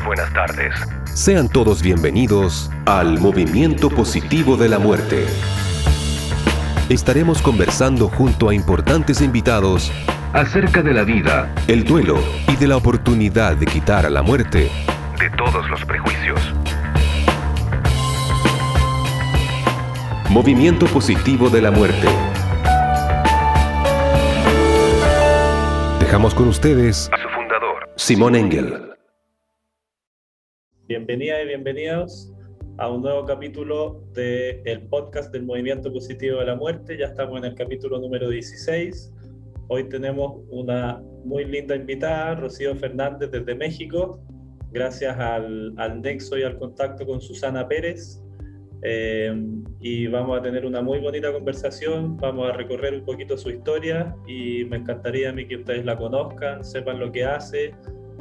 Muy buenas tardes. Sean todos bienvenidos al Movimiento Positivo de la Muerte. Estaremos conversando junto a importantes invitados acerca de la vida, el duelo y de la oportunidad de quitar a la muerte de todos los prejuicios. Movimiento Positivo de la Muerte. Dejamos con ustedes a su fundador, Simón Engel. Bienvenidas y bienvenidos a un nuevo capítulo del podcast del Movimiento Positivo de la Muerte. Ya estamos en el capítulo número 16. Hoy tenemos una muy linda invitada, Rocío Fernández desde México, gracias al, al nexo y al contacto con Susana Pérez. Eh, y vamos a tener una muy bonita conversación, vamos a recorrer un poquito su historia y me encantaría a mí que ustedes la conozcan, sepan lo que hace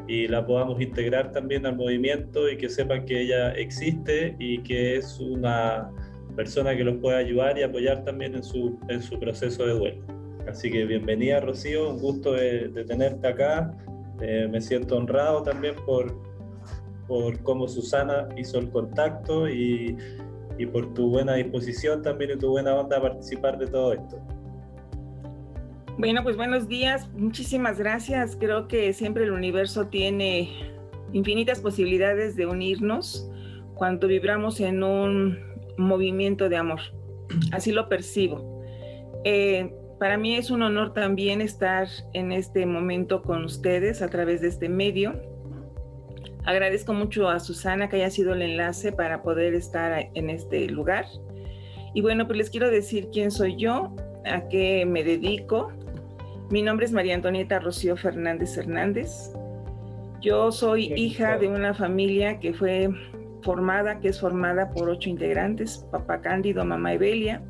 y la podamos integrar también al movimiento y que sepan que ella existe y que es una persona que los puede ayudar y apoyar también en su, en su proceso de duelo. Así que bienvenida Rocío, un gusto de, tenerte acá. Eh, me siento honrado también por, por cómo Susana hizo el contacto y, y por tu buena disposición también y tu buena onda a participar de todo esto. Bueno, pues buenos días, muchísimas gracias. Creo que siempre el universo tiene infinitas posibilidades de unirnos cuando vibramos en un movimiento de amor. Así lo percibo. Eh, para mí es un honor también estar en este momento con ustedes a través de este medio Agradezco mucho a Susana que haya sido el enlace para poder estar en este lugar. Y bueno, pues les quiero decir quién soy yo, a qué me dedico. Mi nombre es María Antonieta Rocío Fernández Hernández. Yo soy hija de una familia que fue formada, que es formada por ocho integrantes, papá Cándido, mamá Evelia,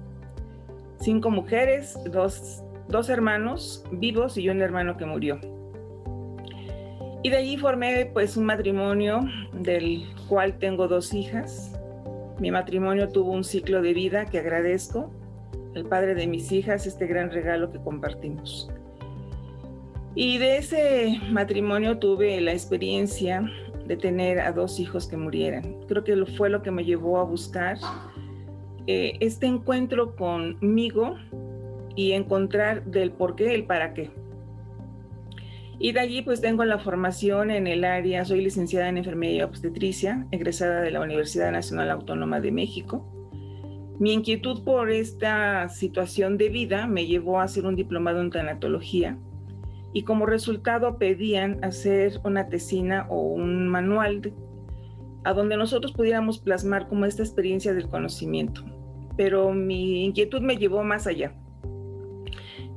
cinco mujeres, dos, dos hermanos vivos y un hermano que murió. Y de allí formé pues un matrimonio del cual tengo dos hijas. Mi matrimonio tuvo un ciclo de vida que agradezco. El padre de mis hijas, este gran regalo que compartimos. Y de ese matrimonio tuve la experiencia de tener a dos hijos que murieran. Creo que fue lo que me llevó a buscar eh, este encuentro conmigo y encontrar del por qué, el para qué. Y de allí pues tengo la formación en el área, soy licenciada en enfermería y obstetricia, egresada de la Universidad Nacional Autónoma de México. Mi inquietud por esta situación de vida me llevó a hacer un diplomado en tanatología y como resultado pedían hacer una tesina o un manual a donde nosotros pudiéramos plasmar como esta experiencia del conocimiento. Pero mi inquietud me llevó más allá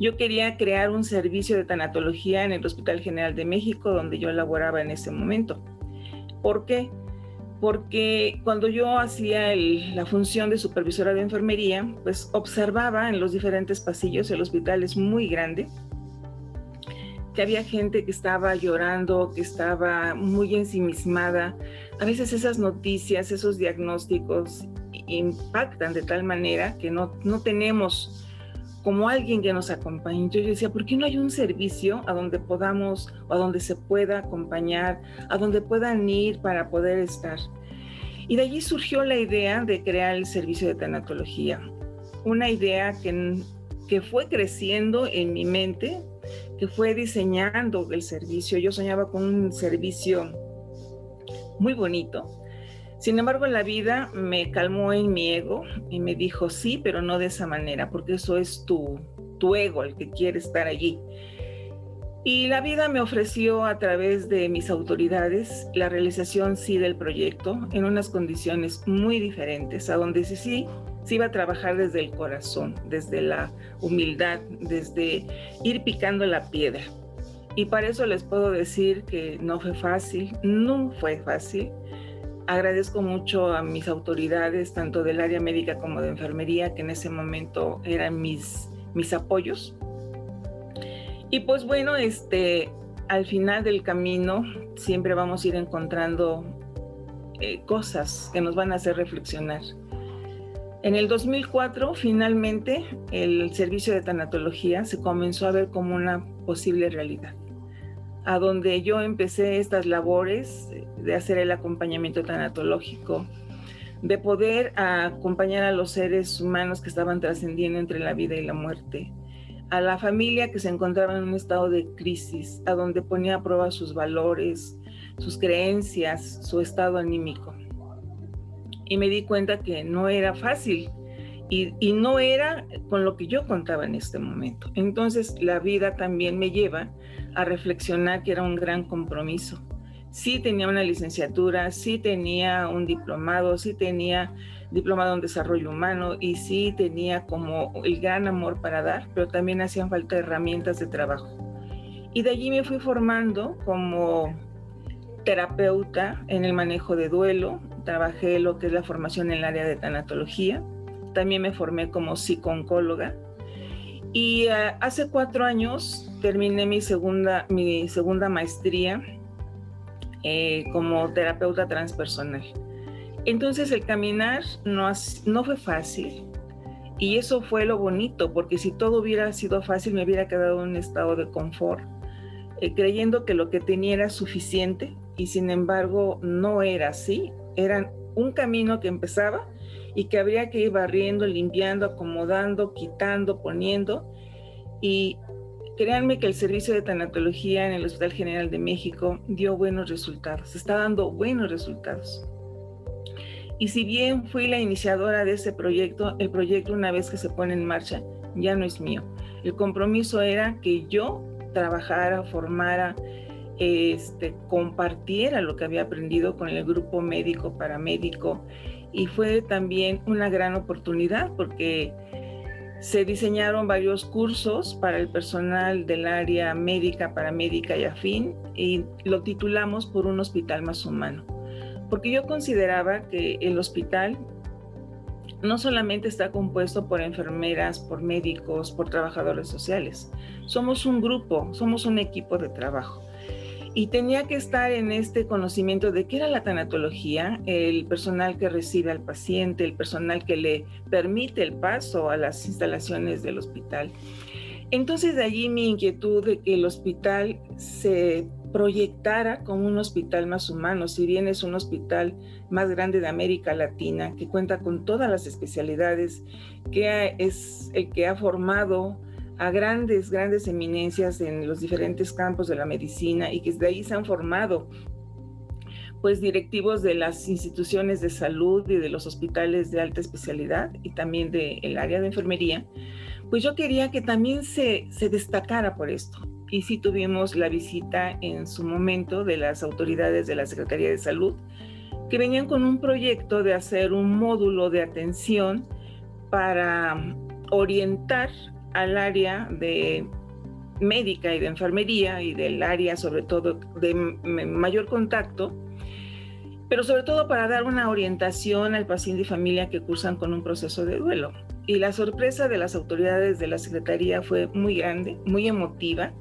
yo quería crear un servicio de tanatología en el Hospital General de México, donde yo laboraba en ese momento. ¿Por qué? Porque cuando yo hacía la función de supervisora de enfermería, pues observaba en los diferentes pasillos, el hospital es muy grande, que había gente que estaba llorando, que estaba muy ensimismada. A veces esas noticias, esos diagnósticos impactan de tal manera que no, no tenemos como alguien que nos acompañe. Yo decía, ¿por qué no hay un servicio a donde podamos o a donde se pueda acompañar, a donde puedan ir para poder estar? Y de allí surgió la idea de crear el servicio de tanatología, una idea que, que fue creciendo en mi mente, que fue diseñando el servicio. Yo soñaba con un servicio muy bonito, sin embargo, la vida me calmó en mi ego y me dijo, sí, pero no de esa manera, porque eso es tu, tu ego el que quiere estar allí. Y la vida me ofreció a través de mis autoridades la realización sí del proyecto en unas condiciones muy diferentes, a donde sí, sí se iba a trabajar desde el corazón, desde la humildad, desde ir picando la piedra. Y para eso les puedo decir que no fue fácil, no fue fácil, Agradezco mucho a mis autoridades, tanto del área médica como de enfermería, que en ese momento eran mis, mis apoyos. Y pues bueno, este, al final del camino siempre vamos a ir encontrando eh, cosas que nos van a hacer reflexionar. En el 2004, finalmente, el servicio de tanatología se comenzó a ver como una posible realidad. a donde yo empecé estas labores de hacer el acompañamiento tanatológico, de poder acompañar a los seres humanos que estaban trascendiendo entre la vida y la muerte, a la familia que se encontraba en un estado de crisis, a donde ponía a prueba sus valores, sus creencias, su estado anímico. Y me di cuenta que no era fácil y, no era con lo que yo contaba en este momento. Entonces la vida también me lleva a reflexionar que era un gran compromiso. Sí tenía una licenciatura, sí tenía un diplomado, sí tenía diplomado en desarrollo humano y sí tenía como el gran amor para dar, pero también hacían falta herramientas de trabajo. Y de allí me fui formando como terapeuta en el manejo de duelo, trabajé lo que es la formación en el área de tanatología, también me formé como psicooncóloga. Y uh, hace cuatro años terminé mi segunda, mi segunda maestría eh, como terapeuta transpersonal. Entonces el caminar no, no fue fácil. Y eso fue lo bonito, porque si todo hubiera sido fácil me hubiera quedado en un estado de confort, eh, creyendo que lo que tenía era suficiente y sin embargo no era así, era un camino que empezaba y que habría que ir barriendo, limpiando, acomodando, quitando, poniendo. Y créanme que el servicio de tanatología en el Hospital General de México dio buenos resultados, está dando buenos resultados. Y si bien fui la iniciadora de ese proyecto, el proyecto una vez que se pone en marcha ya no es mío. El compromiso era que yo trabajara, formara, este, compartiera lo que había aprendido con el grupo médico, paramédico, y fue también una gran oportunidad porque se diseñaron varios cursos para el personal del área médica, paramédica y afín, y lo titulamos por un hospital más humano, porque yo consideraba que el hospital no solamente está compuesto por enfermeras, por médicos, por trabajadores sociales, somos un grupo, somos un equipo de trabajo y tenía que estar en este conocimiento de qué era la tanatología, el personal que recibe al paciente, el personal que le permite el paso a las instalaciones del hospital. Entonces de allí mi inquietud de que el hospital se proyectara como un hospital más humano, si bien es un hospital más grande de América Latina, que cuenta con todas las especialidades, que es el que ha formado a grandes, grandes eminencias en los diferentes campos de la medicina y que de ahí se han formado pues directivos de las instituciones de salud y de los hospitales de alta especialidad y también del área de enfermería, pues yo quería que también se, se destacara por esto. Y sí tuvimos la visita en su momento de las autoridades de la Secretaría de Salud, que venían con un proyecto de hacer un módulo de atención para orientar al área de médica y de enfermería y del área sobre todo de mayor contacto, pero sobre todo para dar una orientación al paciente y familia que cursan con un proceso de duelo. Y la sorpresa de las autoridades de la Secretaría fue muy grande, muy emotiva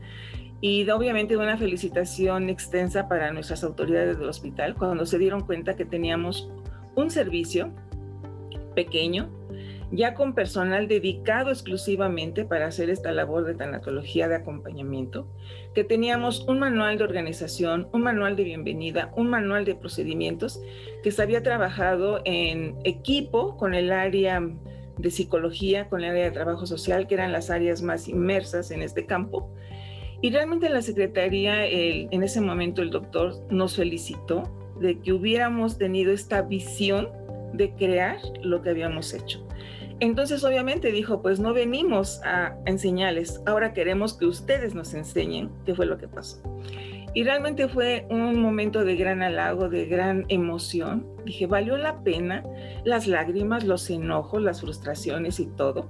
y obviamente una felicitación extensa para nuestras autoridades del hospital cuando se dieron cuenta que teníamos un servicio pequeño, ya con personal dedicado exclusivamente para hacer esta labor de tanatología de acompañamiento, que teníamos un manual de organización, un manual de bienvenida, un manual de procedimientos, que se había trabajado en equipo con el área de psicología, con el área de trabajo social, que eran las áreas más inmersas en este campo. Y realmente la Secretaría, en ese momento el doctor nos felicitó de que hubiéramos tenido esta visión de crear lo que habíamos hecho. Entonces obviamente dijo, pues no venimos a enseñarles, ahora queremos que ustedes nos enseñen qué fue lo que pasó. Y realmente fue un momento de gran halago, de gran emoción. Dije, valió la pena las lágrimas, los enojos, las frustraciones y todo,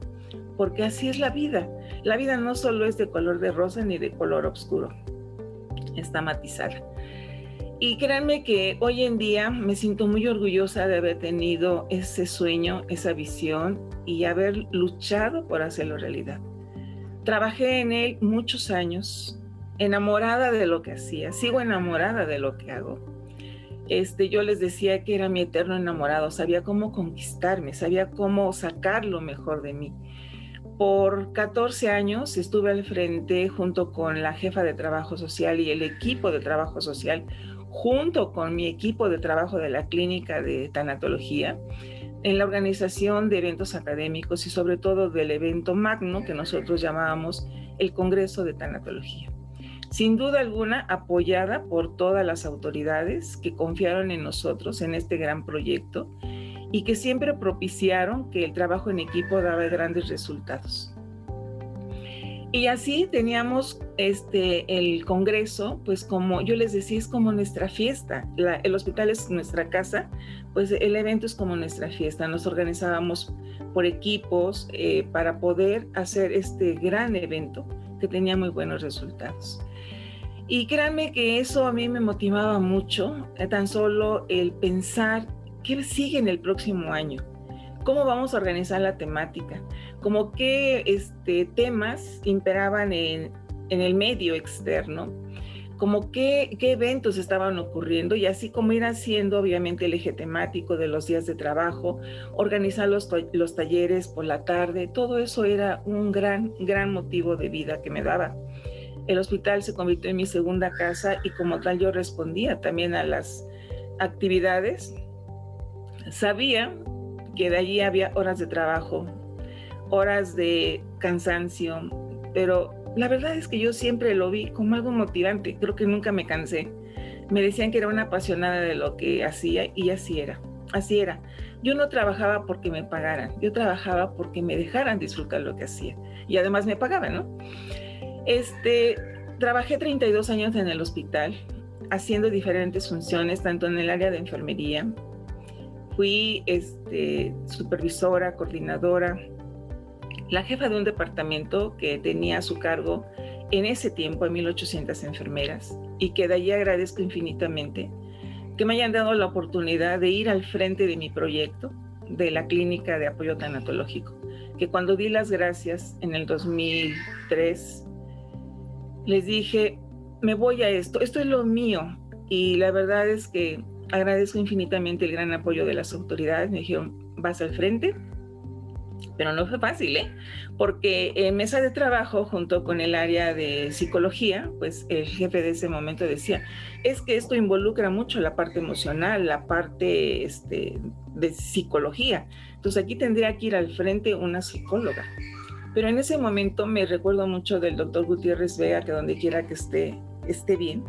porque así es la vida. La vida no solo es de color de rosa ni de color oscuro, está matizada. Y créanme que hoy en día me siento muy orgullosa de haber tenido ese sueño, esa visión y haber luchado por hacerlo realidad. Trabajé en él muchos años, enamorada de lo que hacía, sigo enamorada de lo que hago. Este, yo les decía que era mi eterno enamorado, sabía cómo conquistarme, sabía cómo sacar lo mejor de mí Por 14 años estuve al frente junto con la jefa de trabajo social y el equipo de trabajo social, junto con mi equipo de trabajo de la clínica de tanatología, en la organización de eventos académicos y sobre todo del evento magno que nosotros llamábamos el Congreso de Tanatología. Sin duda alguna apoyada por todas las autoridades que confiaron en nosotros en este gran proyecto y que siempre propiciaron que el trabajo en equipo daba grandes resultados. Y así teníamos este, el Congreso, pues como yo les decía, es como nuestra fiesta. el hospital es nuestra casa, pues el evento es como nuestra fiesta. Nos organizábamos por equipos eh, para poder hacer este gran evento que tenía muy buenos resultados. Y créanme que eso a mí me motivaba mucho, eh, tan solo el pensar qué sigue en el próximo año, cómo vamos a organizar la temática, como qué este, temas imperaban en, en el medio externo, como qué, qué, eventos estaban ocurriendo y así como ir haciendo obviamente el eje temático de los días de trabajo, organizar los, los talleres por la tarde, todo eso era un gran, gran motivo de vida que me daba. El hospital se convirtió en mi segunda casa y como tal yo respondía también a las actividades. Sabía de allí había horas de trabajo, horas de cansancio, pero la verdad es que yo siempre lo vi como algo motivante, creo que nunca me cansé. Me decían que era una apasionada de lo que hacía y así era, así era. Yo no trabajaba porque me pagaran, yo trabajaba porque me dejaran disfrutar lo que hacía y además me pagaban, ¿no? Este, trabajé 32 años en el hospital haciendo diferentes funciones, tanto en el área de enfermería, fui este, supervisora, coordinadora, la jefa de un departamento que tenía a su cargo en ese tiempo a 1.800 enfermeras y que de allí agradezco infinitamente que me hayan dado la oportunidad de ir al frente de mi proyecto de la clínica de apoyo tanatológico, que cuando di las gracias en el 2003, les dije, me voy a esto, esto es lo mío. Y la verdad es que agradezco infinitamente el gran apoyo de las autoridades. Me dijeron, vas al frente, pero no fue fácil, ¿eh? Porque en mesa de trabajo, junto con el área de psicología, pues el jefe de ese momento decía, es que esto involucra mucho la parte emocional, la parte este, de psicología. Entonces aquí tendría que ir al frente una psicóloga. Pero en ese momento me recuerdo mucho del doctor Gutiérrez Vega, que donde quiera que esté, esté bien.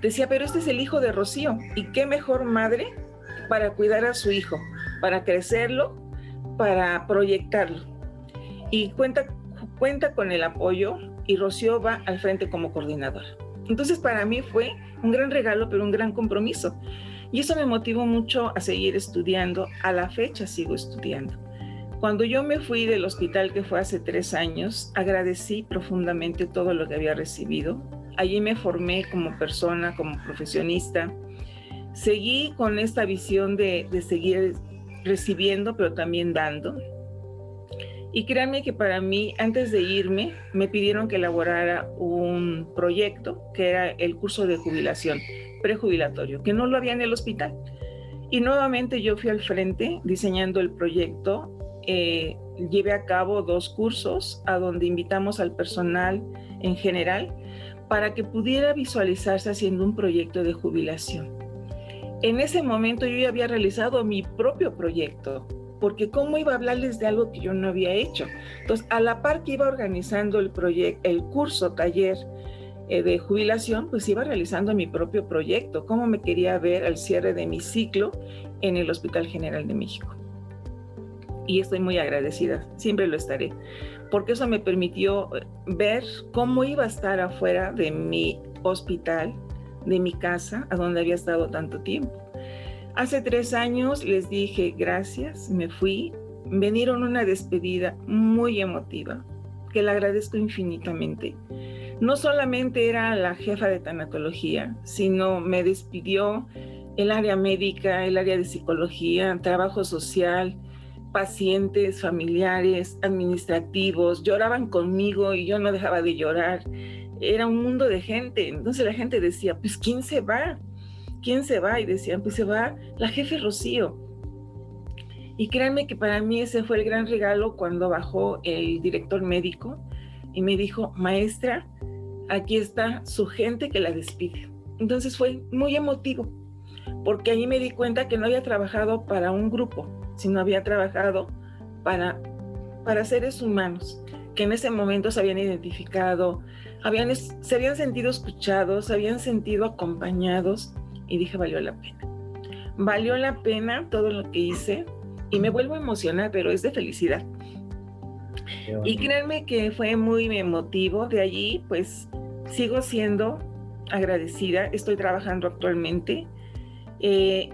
Decía, pero este es el hijo de Rocío, y qué mejor madre para cuidar a su hijo, para crecerlo para proyectarlo. Y cuenta, cuenta con el apoyo y Rocío va al frente como coordinadora. Entonces para mí fue un gran regalo, pero un gran compromiso. Y eso me motivó mucho a seguir estudiando. A la fecha sigo estudiando. Cuando yo me fui del hospital, que fue hace tres años, agradecí profundamente todo lo que había recibido. Allí me formé como persona, como profesionista. Seguí con esta visión de, seguir recibiendo, pero también dando. Y créanme que para mí, antes de irme, me pidieron que elaborara un proyecto que era el curso de jubilación, prejubilatorio, que no lo había en el hospital. Y nuevamente yo fui al frente diseñando el proyecto. Eh, llevé a cabo dos cursos a donde invitamos al personal en general para que pudiera visualizarse haciendo un proyecto de jubilación en ese momento yo ya había realizado mi propio proyecto, porque cómo iba a hablarles de algo que yo no había hecho. Entonces, a la par que iba organizando el el curso, taller eh, de jubilación, pues iba realizando mi propio proyecto, cómo me quería ver al cierre de mi ciclo en el Hospital General de México. Y estoy muy agradecida, siempre lo estaré, porque eso me permitió eh, ver cómo iba a estar afuera de mi hospital de mi casa, a donde había estado tanto tiempo. Hace tres años les dije gracias, me fui, vinieron una despedida muy emotiva, que le agradezco infinitamente. No solamente era la jefa de tanatología, sino me despidió el área médica, el área de psicología, trabajo social, pacientes, familiares, administrativos, lloraban conmigo y yo no dejaba de llorar era un mundo de gente. Entonces la gente decía, pues ¿quién se va? ¿Quién se va? Y decían, pues se va la jefe Rocío. Y créanme que para mí ese fue el gran regalo cuando bajó el director médico y me dijo, maestra, aquí está su gente que la despide. Entonces fue muy emotivo, porque ahí me di cuenta que no había trabajado para un grupo, sino había trabajado para, para seres humanos, que en ese momento se habían identificado, habían, se habían sentido escuchados, se habían sentido acompañados y dije, valió la pena. Valió la pena todo lo que hice y me vuelvo a emocionar, pero es de felicidad. Y créanme que fue muy emotivo. De allí, pues sigo siendo agradecida. Estoy trabajando actualmente eh,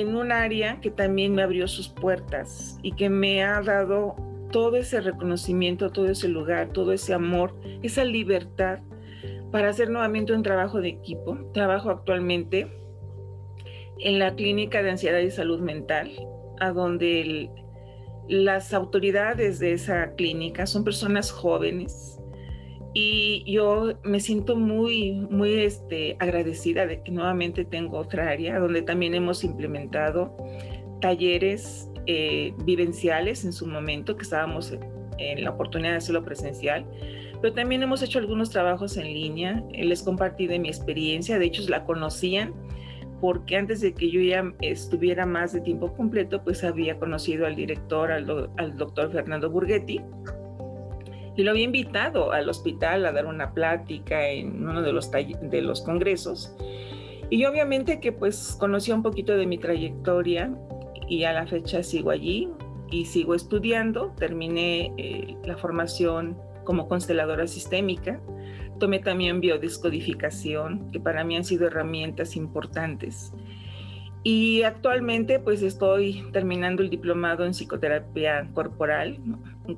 en un área que también me abrió sus puertas y que me ha dado todo ese reconocimiento, todo ese lugar, todo ese amor, esa libertad para hacer nuevamente un trabajo de equipo. Trabajo actualmente en la clínica de ansiedad y salud mental, a donde las autoridades de esa clínica son personas jóvenes y yo me siento muy, muy este, agradecida de que nuevamente tengo otra área donde también hemos implementado talleres eh, vivenciales en su momento, que estábamos en la oportunidad de hacerlo presencial, pero también hemos hecho algunos trabajos en línea. Les compartí de mi experiencia, de hecho la conocían porque antes de que yo ya estuviera más de tiempo completo, pues había conocido al director, al, al doctor Fernando Burghetti, y lo había invitado al hospital a dar una plática en uno de los, de los congresos. Y obviamente que pues conocía un poquito de mi trayectoria y a la fecha sigo allí y sigo estudiando. Terminé eh, la formación como consteladora sistémica. Tomé también biodescodificación, que para mí han sido herramientas importantes. Y actualmente pues estoy terminando el diplomado en psicoterapia corporal,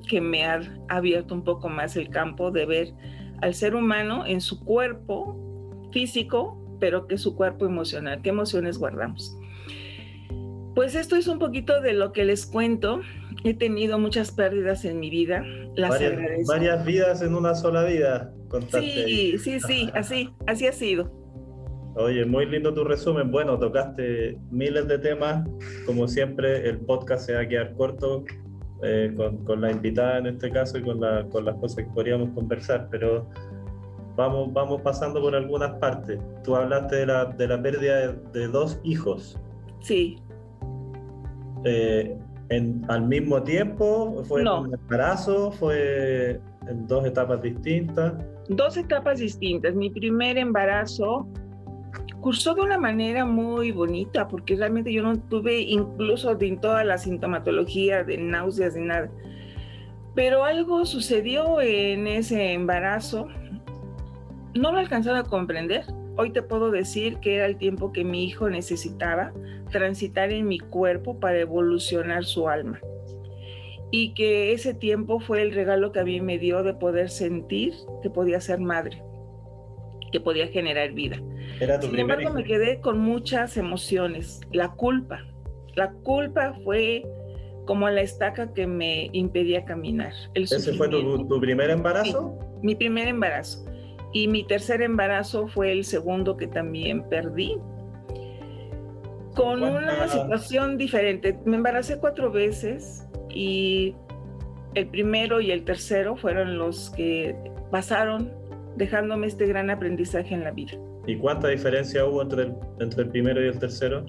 que me ha abierto un poco más el campo de ver al ser humano en su cuerpo físico, pero que su cuerpo emocional, qué emociones guardamos. Pues esto es un poquito de lo que les cuento. He tenido muchas pérdidas en mi vida. Las varias, varias vidas en una sola vida. Sí, sí, sí, así, así ha sido. Oye, muy lindo tu resumen. Bueno, tocaste miles de temas. Como siempre, el podcast se va a quedar corto eh, con, la invitada en este caso y con, con las cosas que podríamos conversar, pero vamos, vamos pasando por algunas partes. Tú hablaste de la, de la pérdida de, dos hijos. Sí. Eh, en, ¿Al mismo tiempo? ¿Fue en un embarazo? ¿Fue en dos etapas distintas? Dos etapas distintas. Mi primer embarazo cursó de una manera muy bonita, porque realmente yo no tuve incluso de toda la sintomatología de náuseas ni nada. Pero algo sucedió en ese embarazo, no lo alcanzaba a comprender. Hoy te puedo decir que era el tiempo que mi hijo necesitaba transitar en mi cuerpo para evolucionar su alma. Y que ese tiempo fue el regalo que a mí me dio de poder sentir que podía ser madre, que podía generar vida. Sin embargo, me quedé con muchas emociones. La culpa. La culpa fue como la estaca que me impedía caminar. ¿Ese fue tu, primer embarazo? mi primer embarazo. Y mi tercer embarazo fue el segundo que también perdí. Con una situación diferente. Me embaracé cuatro veces y el primero y el tercero fueron los que pasaron dejándome este gran aprendizaje en la vida. ¿Y cuánta diferencia hubo entre el, entre el primero y el tercero?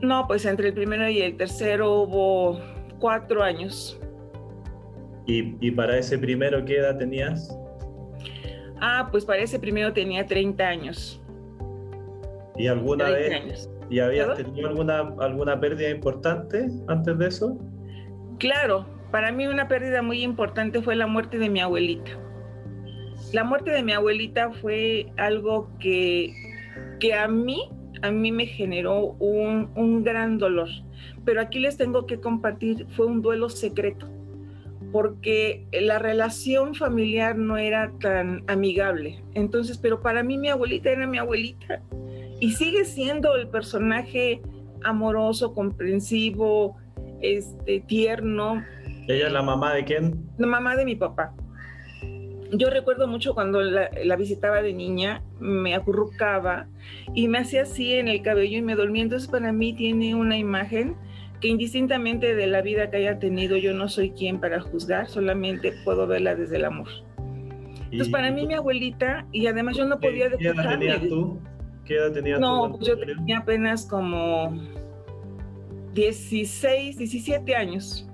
No, pues entre el primero y el tercero hubo cuatro años. ¿Y, y para ese primero qué edad tenías? Ah, pues para ese primero tenía 30 años. ¿Y alguna vez? ¿Y habías tenido alguna, alguna pérdida importante antes de eso? Claro, para mí una pérdida muy importante fue la muerte de mi abuelita. La muerte de mi abuelita fue algo que, que a mí, a mí me generó un, un gran dolor. Pero aquí les tengo que compartir, fue un duelo secreto, porque la relación familiar no era tan amigable. Entonces, pero para mí mi abuelita era mi abuelita y sigue siendo el personaje amoroso, comprensivo, este, tierno. ¿Ella es la mamá de quién? La mamá de mi papá yo recuerdo mucho cuando la, visitaba de niña, me acurrucaba y me hacía así en el cabello y me dormía. Entonces para mí tiene una imagen que indistintamente de la vida que haya tenido, yo no soy quien para juzgar, solamente puedo verla desde el amor. Entonces, para mí, mi abuelita, y además yo no podía ¿Qué edad tenías tú? ¿Qué edad tenías no, tú? No, yo tenía apenas como 16, 17 años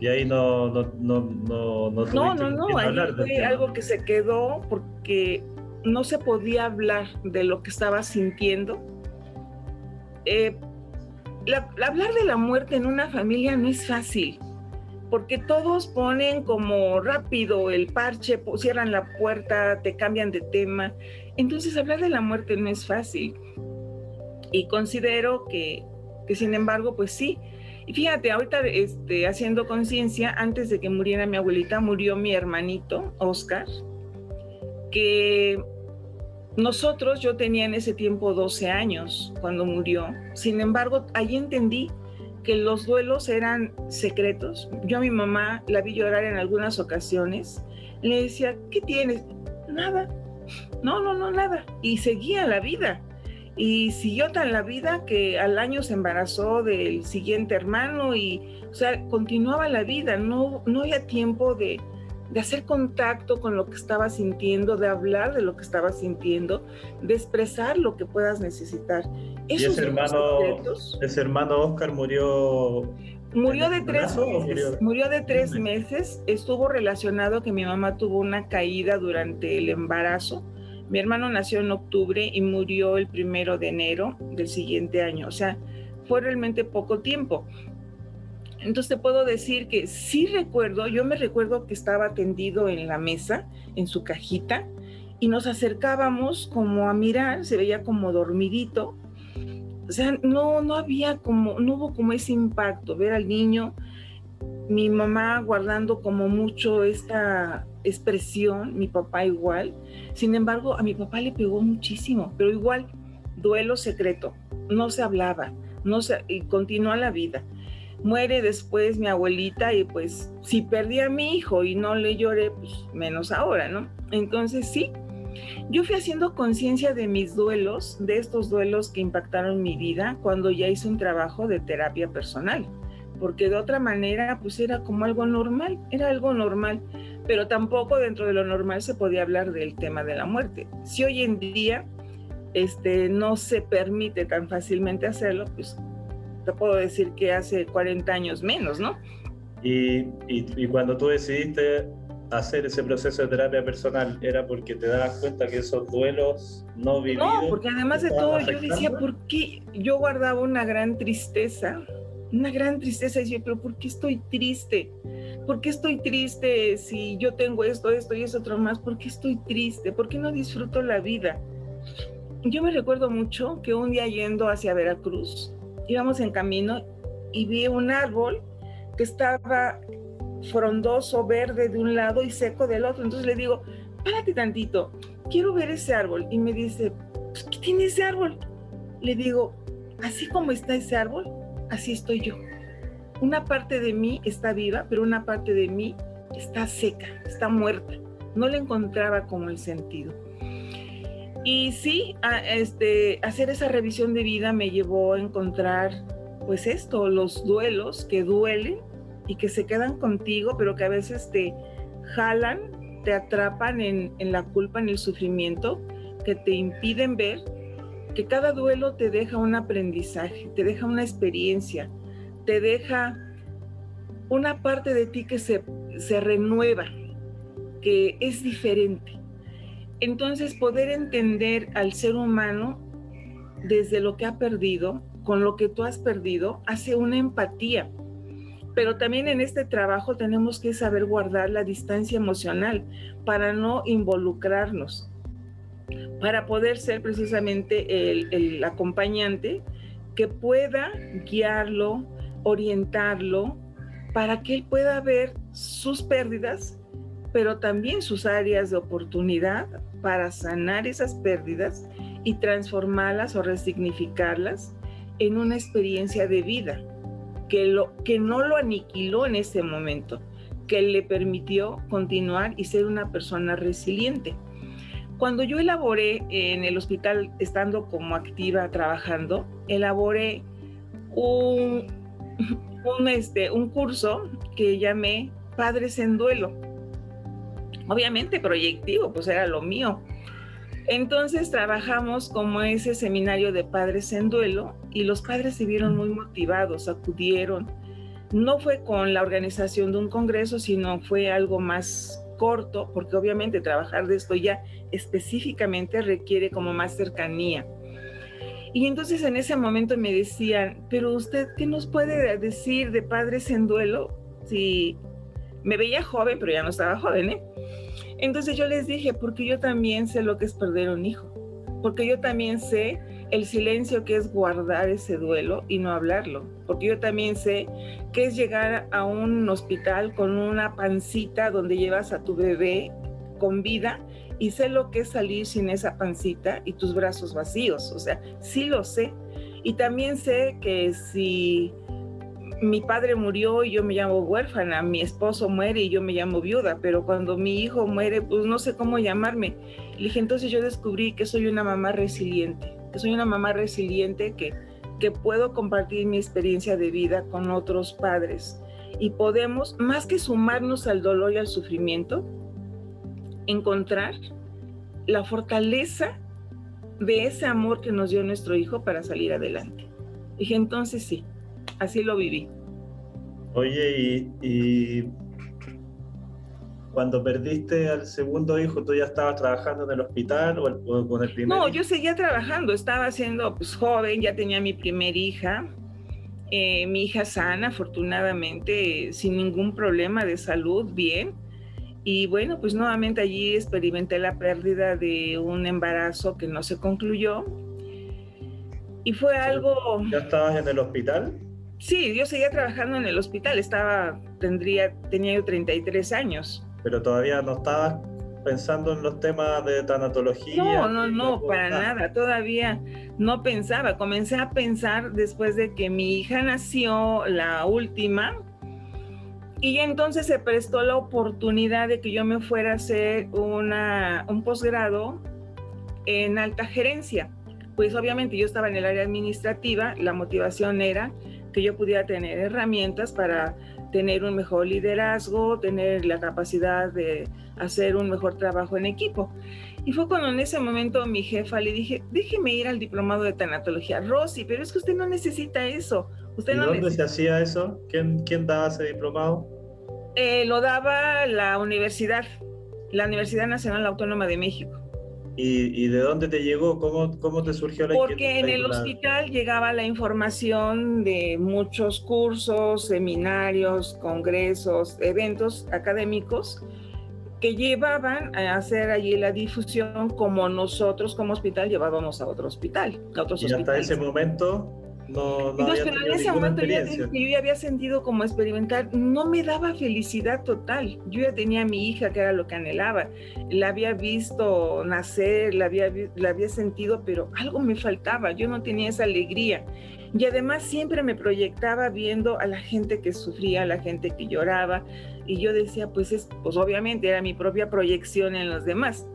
y ahí no, no, no, no, no, no, no, ahí fue algo que se quedó porque no se podía hablar de lo que estaba sintiendo. Eh, hablar de la muerte en una familia no es fácil, porque todos ponen como rápido el parche, cierran la puerta, te cambian de tema. Entonces hablar de la muerte no es fácil. Y considero que, que sin embargo, pues sí, y fíjate, ahorita este, haciendo conciencia, antes de que muriera mi abuelita, murió mi hermanito, Oscar, que nosotros, yo tenía en ese tiempo 12 años cuando murió. Sin embargo, ahí entendí que los duelos eran secretos. Yo a mi mamá la vi llorar en algunas ocasiones. Le decía, ¿qué tienes? Nada. No, no, no, nada. Y seguía la vida. Y siguió tan la vida que al año se embarazó del siguiente hermano y, o sea, continuaba la vida. No, no había tiempo de, de hacer contacto con lo que estaba sintiendo, de hablar de lo que estaba sintiendo, de expresar lo que puedas necesitar. ¿Y ese hermano, ese hermano Oscar murió? Murió de tres meses. Murió? de tres meses. Estuvo relacionado que mi mamá tuvo una caída durante el embarazo. Mi hermano nació en octubre y murió el primero de enero del siguiente año. O sea, fue realmente poco tiempo. Entonces te puedo decir que sí recuerdo, yo me recuerdo que estaba tendido en la mesa, en su cajita, y nos acercábamos como a mirar, se veía como dormidito. O sea, no, no había como, no hubo como ese impacto, ver al niño, mi mamá guardando como mucho esta expresión, mi papá igual. Sin embargo, a mi papá le pegó muchísimo, pero igual, duelo secreto, no se hablaba, no se, y continuó la vida muere después mi abuelita y pues si perdí a mi hijo y no le lloré, pues menos ahora, ¿no? Entonces sí, yo fui haciendo conciencia de mis duelos, de estos duelos que impactaron mi vida cuando ya hice un trabajo de terapia personal, porque de otra manera pues era como algo normal, era algo normal, pero tampoco dentro de lo normal se podía hablar del tema de la muerte. Si hoy en día este, no se permite tan fácilmente hacerlo, pues puedo decir que hace 40 años menos, ¿no? Y, y, cuando tú decidiste hacer ese proceso de terapia personal, ¿era porque te dabas cuenta que esos duelos no vividos... No, porque además de todo yo decía, ¿por qué yo guardaba una gran tristeza? Una gran tristeza, y decía, pero ¿por qué estoy triste? ¿Por qué estoy triste si yo tengo esto, esto y eso otro más? ¿Por qué estoy triste? ¿Por qué no disfruto la vida? Yo me recuerdo mucho que un día yendo hacia Veracruz, íbamos en camino y vi un árbol que estaba frondoso, verde de un lado y seco del otro. Entonces le digo, párate tantito, quiero ver ese árbol. Y me dice, pues, ¿qué tiene ese árbol? Le digo, así como está ese árbol, así estoy yo. Una parte de mí está viva, pero una parte de mí está seca, está muerta. No le encontraba como el sentido. Y sí, este, hacer esa revisión de vida me llevó a encontrar, pues esto, los duelos que duelen y que se quedan contigo, pero que a veces te jalan, te atrapan en la culpa, en el sufrimiento, que te impiden ver que cada duelo te deja un aprendizaje, te deja una experiencia, te deja una parte de ti que se, se renueva, que es diferente. Entonces, poder entender al ser humano desde lo que ha perdido, con lo que tú has perdido, hace una empatía. Pero también en este trabajo tenemos que saber guardar la distancia emocional para no involucrarnos, para poder ser precisamente el, acompañante que pueda guiarlo, orientarlo, para que él pueda ver sus pérdidas, pero también sus áreas de oportunidad para sanar esas pérdidas y transformarlas o resignificarlas en una experiencia de vida que, lo, que no lo aniquiló en ese momento, que le permitió continuar y ser una persona resiliente. Cuando yo elaboré en el hospital, estando como activa trabajando, elaboré un, un, este, un curso que llamé Padres en Duelo. Obviamente proyectivo, pues era lo mío. Entonces trabajamos como ese seminario de padres en duelo y los padres se vieron muy motivados, acudieron. No fue con la organización de un congreso, sino fue algo más corto, porque obviamente trabajar de esto ya específicamente requiere como más cercanía. Y entonces en ese momento me decían, pero usted, ¿qué nos puede decir de padres en duelo? Si me veía joven, pero ya no estaba joven, ¿eh? Entonces yo les dije, porque yo también sé lo que es perder un hijo, porque yo también sé el silencio que es guardar ese duelo y no hablarlo, porque yo también sé que es llegar a un hospital con una pancita donde llevas a tu bebé con vida y sé lo que es salir sin esa pancita y tus brazos vacíos, o sea, sí lo sé. Y también sé que si mi padre murió y yo me llamo huérfana, mi esposo muere y yo me llamo viuda, pero cuando mi hijo muere, pues no sé cómo llamarme. Le dije, entonces yo descubrí que soy una mamá resiliente, que soy una mamá resiliente que, que puedo compartir mi experiencia de vida con otros padres. Y podemos, más que sumarnos al dolor y al sufrimiento, encontrar la fortaleza de ese amor que nos dio nuestro hijo para salir adelante. Dije, entonces sí, así lo viví. Oye, y, cuando perdiste al segundo hijo, ¿tú ya estabas trabajando en el hospital o, con el primer? No, yo seguía trabajando, estaba siendo pues, joven, ya tenía mi primer hija, eh, mi hija sana, afortunadamente, sin ningún problema de salud, bien. Y bueno, pues nuevamente allí experimenté la pérdida de un embarazo que no se concluyó. Y fue algo... ¿Ya estabas en el hospital? Sí, yo seguía trabajando en el hospital, estaba, tendría, tenía yo 33 años. Pero todavía no estabas pensando en los temas de tanatología. No, no, no, para nada, todavía no pensaba. Comencé a pensar después de que mi hija nació, la última, y entonces se prestó la oportunidad de que yo me fuera a hacer una, un posgrado en alta gerencia. Pues obviamente yo estaba en el área administrativa, la motivación era que yo pudiera tener herramientas para tener un mejor liderazgo, tener la capacidad de hacer un mejor trabajo en equipo. Y fue cuando en ese momento mi jefa le dije, déjeme ir al diplomado de tanatología. Rosy, pero es que usted no necesita eso. Usted ¿Y dónde se hacía eso? ¿Quién, quién daba ese diplomado? Eh, lo daba la universidad, la Universidad Nacional Autónoma de México. ¿Y, de dónde te llegó? ¿Cómo, cómo te surgió la Porque en el hospital llegaba la información de muchos cursos, seminarios, congresos, eventos académicos que llevaban a hacer allí la difusión como nosotros como hospital llevábamos a otro hospital, a otros y hasta ese momento no, Entonces, pero en ese momento yo, yo, ya había sentido como experimentar, no me daba felicidad total. Yo ya tenía a mi hija, que era lo que anhelaba. La había visto nacer, la había, la había sentido, pero algo me faltaba. Yo no tenía esa alegría. Y además siempre me proyectaba viendo a la gente que sufría, a la gente que lloraba. Y yo decía, pues, es, pues obviamente era mi propia proyección en los demás.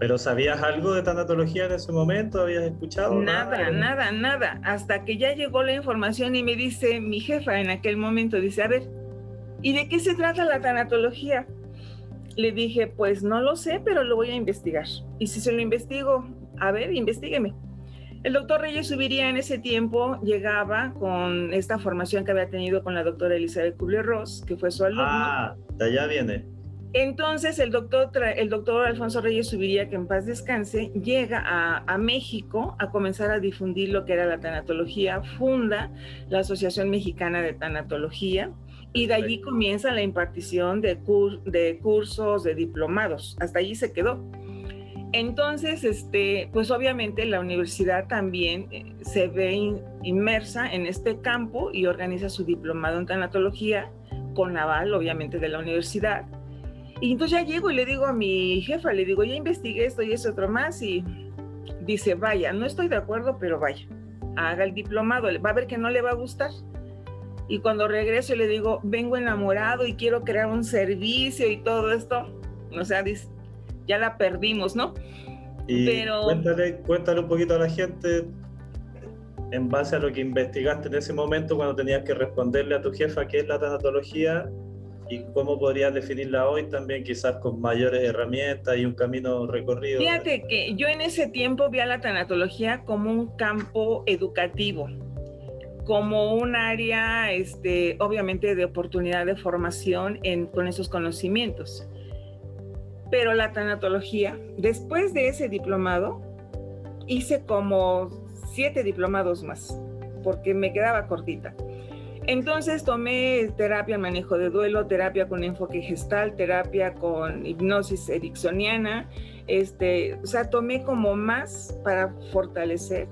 ¿Pero sabías algo de tanatología en ese momento? ¿Habías escuchado? Nada, nada, nada, Hasta que ya llegó la información y me dice mi jefa en aquel momento, dice, a ver, ¿y de qué se trata la tanatología? Le dije, pues no lo sé, pero lo voy a investigar. Y si se lo investigo, a ver, investigueme. El doctor Reyes Subiría en ese tiempo llegaba con esta formación que había tenido con la doctora Elizabeth Kubler-Ross, que fue su alumno. Ah, de allá viene. Entonces el doctor, el doctor Alfonso Reyes Subiría, que en paz descanse, llega a, México a comenzar a difundir lo que era la tanatología, funda la Asociación Mexicana de Tanatología y de allí comienza la impartición de, de cursos, de diplomados. Hasta allí se quedó. Entonces, este, pues obviamente la universidad también eh, se ve inmersa en este campo y organiza su diplomado en tanatología con aval, obviamente, de la universidad y entonces ya llego y le digo a mi jefa, le digo, ya investigué esto y eso otro más y dice, vaya, no estoy de acuerdo, pero vaya, haga el diplomado, va a ver que no le va a gustar. Y cuando regreso le digo, vengo enamorado y quiero crear un servicio y todo esto, o sea, ya la perdimos, ¿no? pero... cuéntale, cuéntale un poquito a la gente en base a lo que investigaste en ese momento cuando tenías que responderle a tu jefa qué es la tanatología y cómo podrías definirla hoy también quizás con mayores herramientas y un camino recorrido. Fíjate que yo en ese tiempo vi a la tanatología como un campo educativo, como un área, este, obviamente, de oportunidad de formación en, con esos conocimientos. Pero la tanatología, después de ese diplomado, hice como siete diplomados más, porque me quedaba cortita. Entonces tomé terapia manejo de duelo, terapia con enfoque gestal, terapia con hipnosis ericksoniana, este, o sea, tomé como más para fortalecer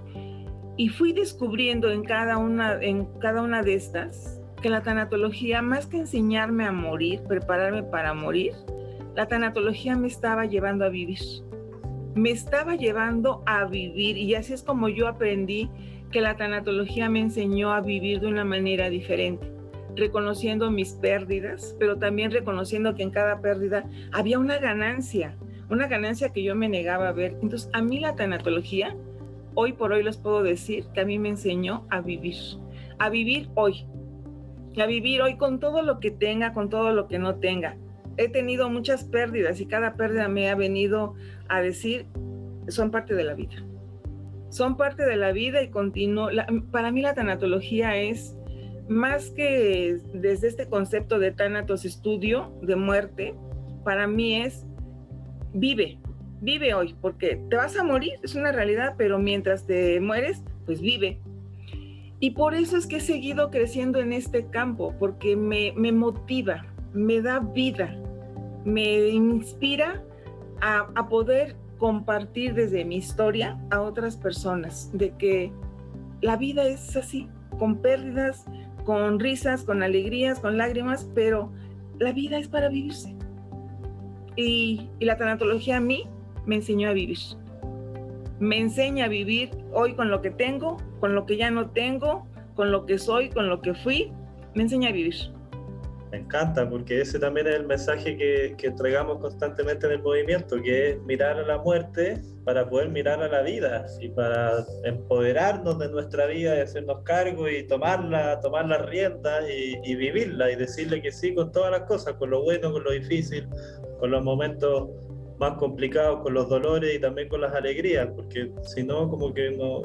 y fui descubriendo en cada una, en cada una de estas que la tanatología, más que enseñarme a morir, prepararme para morir, la tanatología me estaba llevando a vivir. Me estaba llevando a vivir y así es como yo aprendí que la tanatología me enseñó a vivir de una manera diferente, reconociendo mis pérdidas, pero también reconociendo que en cada pérdida había una ganancia, una ganancia que yo me negaba a ver. Entonces, a mí la tanatología, hoy por hoy les puedo decir que a mí me enseñó a vivir, a vivir hoy, a vivir hoy con todo lo que tenga, con todo lo que no tenga. He tenido muchas pérdidas y cada pérdida me ha venido a decir, son parte de la vida son parte de la vida y continúo. para mí la tanatología es más que desde este concepto de tanatos estudio de muerte, para mí es vive, vive hoy, porque te vas a morir, es una realidad, pero mientras te mueres, pues vive. Y por eso es que he seguido creciendo en este campo, porque me, me motiva, me da vida, me inspira a, a poder compartir desde mi historia a otras personas, de que la vida es así, con pérdidas, con risas, con alegrías, con lágrimas, pero la vida es para vivirse. Y, la tanatología a mí me enseñó a vivir. Me enseña a vivir hoy con lo que tengo, con lo que ya no tengo, con lo que soy, con lo que fui. Me enseña a vivir. Me encanta, porque ese también es el mensaje que, entregamos constantemente en el movimiento, que es mirar a la muerte para poder mirar a la vida y para empoderarnos de nuestra vida y hacernos cargo y tomarla, tomar las riendas y, vivirla y decirle que sí con todas las cosas, con lo bueno, con lo difícil, con los momentos más complicados, con los dolores y también con las alegrías, porque si no, como que no,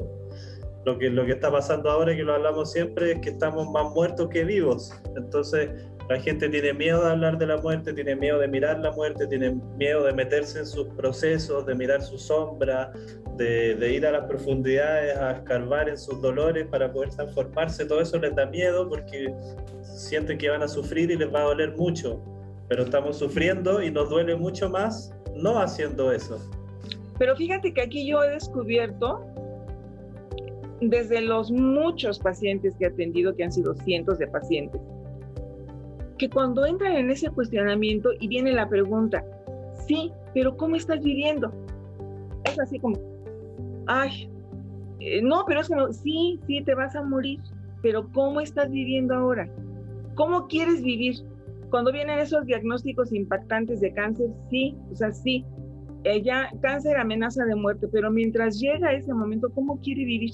lo que está pasando ahora, y que lo hablamos siempre, es que estamos más muertos que vivos. Entonces, la gente tiene miedo de hablar de la muerte, tiene miedo de mirar la muerte, tiene miedo de meterse en sus procesos, de mirar su sombra, de, ir a las profundidades, a escarbar en sus dolores para poder transformarse. Todo eso les da miedo porque sienten que van a sufrir y les va a doler mucho. Pero estamos sufriendo y nos duele mucho más no haciendo eso. Pero fíjate que aquí yo he descubierto desde los muchos pacientes que he atendido, que han sido cientos de pacientes, que cuando entran en ese cuestionamiento y viene la pregunta, sí, pero ¿cómo estás viviendo? Es así como, ay, eh, no, pero es como, sí, sí, te vas a morir, pero ¿cómo estás viviendo ahora? ¿Cómo quieres vivir? Cuando vienen esos diagnósticos impactantes de cáncer, sí, o sea, sí, ella cáncer amenaza de muerte, pero mientras llega ese momento, ¿cómo quiere vivir?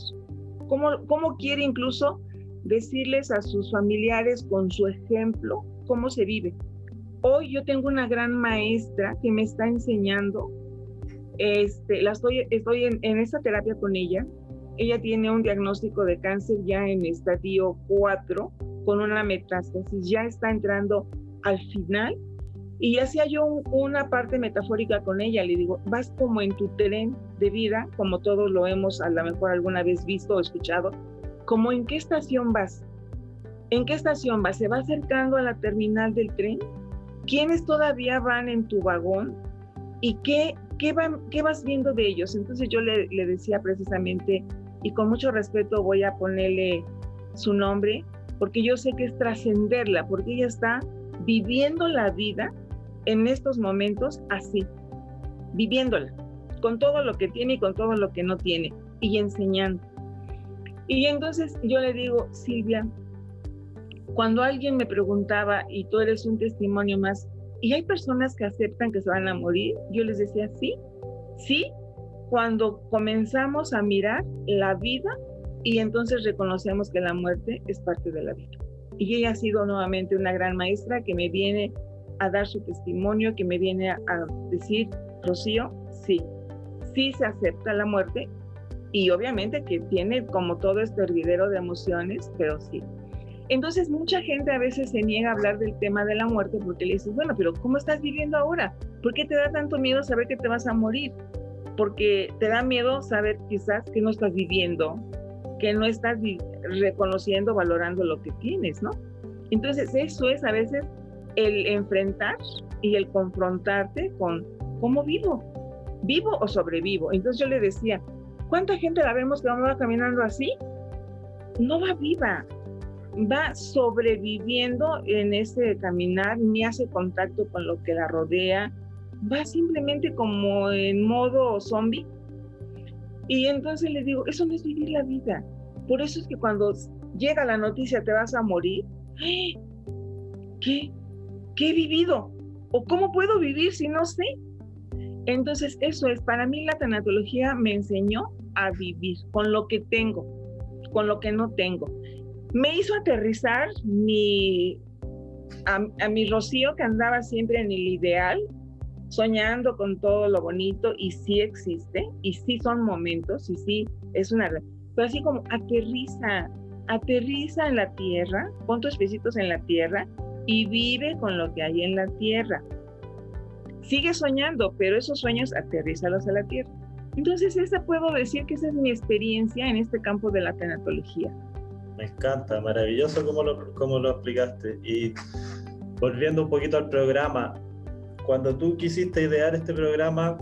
¿Cómo, cómo quiere incluso decirles a sus familiares con su ejemplo cómo se vive. Hoy yo tengo una gran maestra que me está enseñando, este, la estoy, estoy en, en esta terapia con ella. Ella tiene un diagnóstico de cáncer ya en estadio 4 con una metástasis, ya está entrando al final y hacía yo una parte metafórica con ella, le digo, vas como en tu tren de vida, como todos lo hemos a lo mejor alguna vez visto o escuchado, como en qué estación vas, en qué estación vas, se va acercando a la terminal del tren, quiénes todavía van en tu vagón y qué, qué, van, qué vas viendo de ellos. Entonces yo le, le decía precisamente, y con mucho respeto voy a ponerle su nombre, porque yo sé que es trascenderla, porque ella está viviendo la vida en estos momentos así, viviéndola, con todo lo que tiene y con todo lo que no tiene, y enseñando. Y entonces yo le digo, Silvia, cuando alguien me preguntaba, y tú eres un testimonio más, ¿y hay personas que aceptan que se van a morir? Yo les decía, sí, sí, cuando comenzamos a mirar la vida y entonces reconocemos que la muerte es parte de la vida. Y ella ha sido nuevamente una gran maestra que me viene a dar su testimonio, que me viene a, decir, Rocío, sí, sí se acepta la muerte y obviamente que tiene como todo este hervidero de emociones, pero sí. Entonces mucha gente a veces se niega a hablar del tema de la muerte porque le dices, bueno, pero ¿cómo estás viviendo ahora? ¿Por qué te da tanto miedo saber que te vas a morir? Porque te da miedo saber quizás que no estás viviendo, que no estás reconociendo, valorando lo que tienes, ¿no? Entonces eso es a veces el enfrentar y el confrontarte con cómo vivo, vivo o sobrevivo. Entonces yo le decía, ¿cuánta gente la vemos que va caminando así? No va viva, va sobreviviendo en ese caminar, ni hace contacto con lo que la rodea, va simplemente como en modo zombie. Y entonces le digo, eso no es vivir la vida. Por eso es que cuando llega la noticia te vas a morir. ¿qué? ¿Qué he vivido? ¿O cómo puedo vivir si no sé? Entonces, eso es, para mí la tanatología me enseñó a vivir con lo que tengo, con lo que no tengo. Me hizo aterrizar mi, a, mi Rocío que andaba siempre en el ideal, soñando con todo lo bonito y sí existe, y sí son momentos, y sí es una... Pero así como aterriza, aterriza en la tierra, pon tus piecitos en la tierra y vive con lo que hay en la tierra. Sigue soñando, pero esos sueños aterrízalos a la tierra. Entonces, esa puedo decir que esa es mi experiencia en este campo de la tanatología. Me encanta, maravilloso como lo, como lo explicaste. Y volviendo un poquito al programa, cuando tú quisiste idear este programa,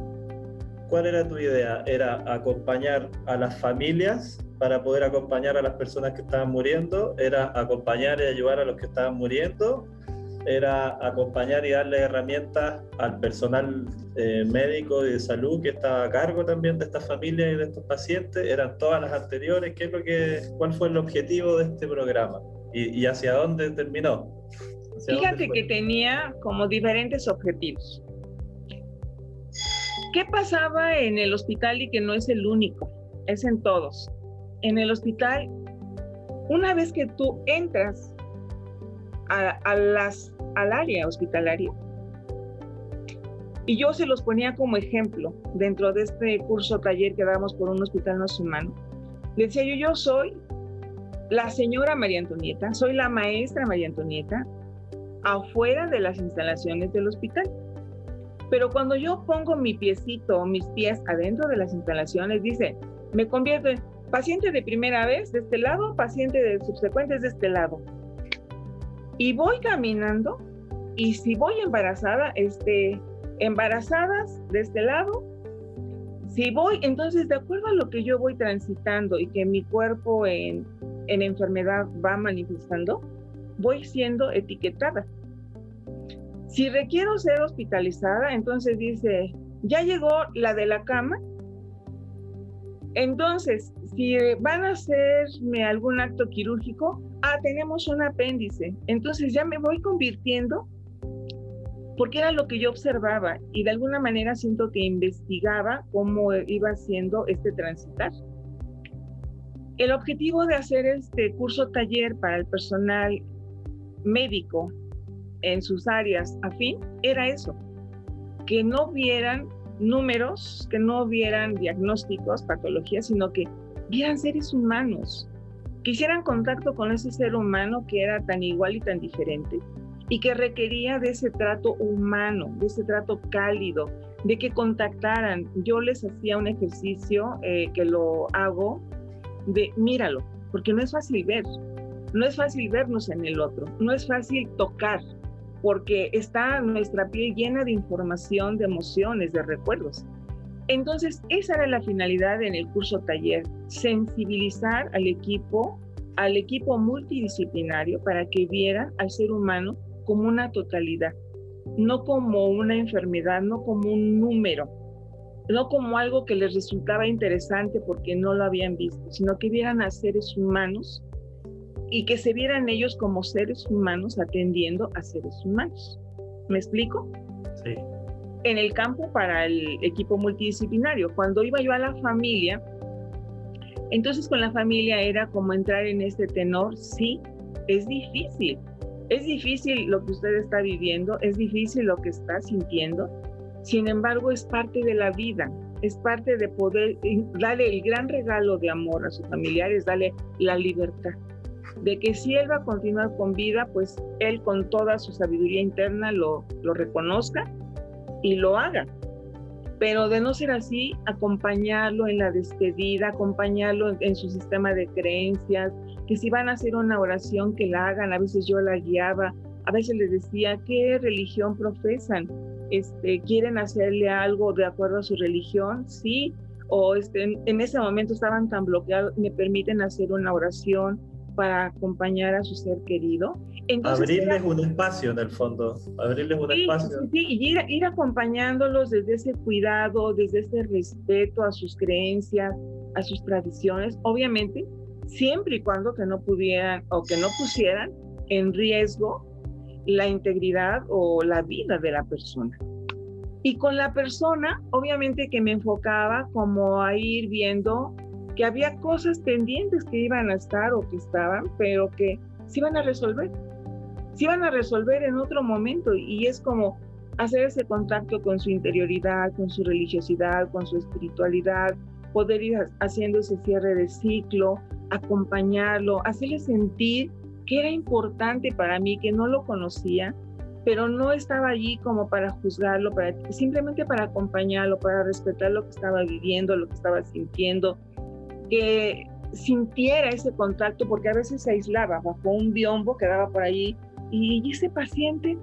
¿cuál era tu idea? ¿Era acompañar a las familias para poder acompañar a las personas que estaban muriendo? ¿Era acompañar y ayudar a los que estaban muriendo? ¿Era acompañar y darle herramientas al personal eh, médico y de salud que estaba a cargo también de estas familias y de estos pacientes? ¿Eran todas las anteriores? ¿Qué es lo que, ¿Cuál fue el objetivo de este programa? ¿Y, y hacia dónde terminó? Fíjate que tenía como diferentes objetivos. ¿Qué pasaba en el hospital y que no es el único? Es en todos. En el hospital, una vez que tú entras a, las, al área hospitalaria, y yo se los ponía como ejemplo dentro de este curso taller que damos por un hospital no humano. decía yo, yo soy la señora María Antonieta, soy la maestra María Antonieta, afuera de las instalaciones del hospital. Pero cuando yo pongo mi piecito o mis pies adentro de las instalaciones, dice, me convierto en paciente de primera vez de este lado, paciente de subsecuentes de este lado. Y voy caminando y si voy embarazada, este, embarazadas de este lado, si voy, entonces de acuerdo a lo que yo voy transitando y que mi cuerpo en, en enfermedad va manifestando, voy siendo etiquetada. Si requiero ser hospitalizada, entonces dice, ya llegó la de la cama. Entonces, si van a hacerme algún acto quirúrgico, ah, tenemos un apéndice. Entonces ya me voy convirtiendo porque era lo que yo observaba y de alguna manera siento que investigaba cómo iba siendo este transitar. El objetivo de hacer este curso taller para el personal médico en sus áreas afín era eso, que no vieran números, que no vieran diagnósticos, patologías, sino que vieran seres humanos, que hicieran contacto con ese ser humano que era tan igual y tan diferente y que requería de ese trato humano, de ese trato cálido, de que contactaran. Yo les hacía un ejercicio eh, que lo hago de míralo, porque no es fácil ver, no es fácil vernos en el otro, no es fácil tocar, porque está nuestra piel llena de información, de emociones, de recuerdos. Entonces, esa era la finalidad en el curso taller, sensibilizar al equipo, al equipo multidisciplinario para que vieran al ser humano como una totalidad, no como una enfermedad, no como un número, no como algo que les resultaba interesante porque no lo habían visto, sino que vieran a seres humanos y que se vieran ellos como seres humanos atendiendo a seres humanos. ¿Me explico? Sí. En el campo para el equipo multidisciplinario, cuando iba yo a la familia, Entonces con la familia era como entrar en este tenor, sí, es difícil, es difícil lo que usted está viviendo, es difícil lo que está sintiendo, sin embargo es parte de la vida, es parte de poder darle el gran regalo de amor a sus familiares, darle la libertad de que si él va a continuar con vida, pues él con toda su sabiduría interna lo, lo reconozca y lo haga. Pero de no ser así, acompañarlo en la despedida, acompañarlo en, su sistema de creencias, que si van a hacer una oración, que la hagan. A veces yo la guiaba, a veces les decía, ¿qué religión profesan? Este, ¿Quieren hacerle algo de acuerdo a su religión? Sí. O este, en ese momento estaban tan bloqueados, me permiten hacer una oración, para acompañar a su ser querido. abrirles un espacio en el fondo, abrirles un espacio. Sí, y ir, ir acompañándolos desde ese cuidado, desde ese respeto a sus creencias, a sus tradiciones, obviamente, siempre y cuando que no pudieran o que no pusieran en riesgo la integridad o la vida de la persona. Y con la persona, obviamente que me enfocaba como a ir viendo que había cosas pendientes que iban a estar o que estaban, pero que se iban a resolver. Se iban a resolver en otro momento y es como hacer ese contacto con su interioridad, con su religiosidad, con su espiritualidad, poder ir haciendo ese cierre de ciclo, acompañarlo, hacerle sentir que era importante para mí, que no lo conocía, pero no estaba allí como para juzgarlo, para, simplemente para acompañarlo, para respetar lo que estaba viviendo, lo que estaba sintiendo, que sintiera ese contacto, porque a veces se aislaba bajo un biombo que daba por ahí, y ese paciente,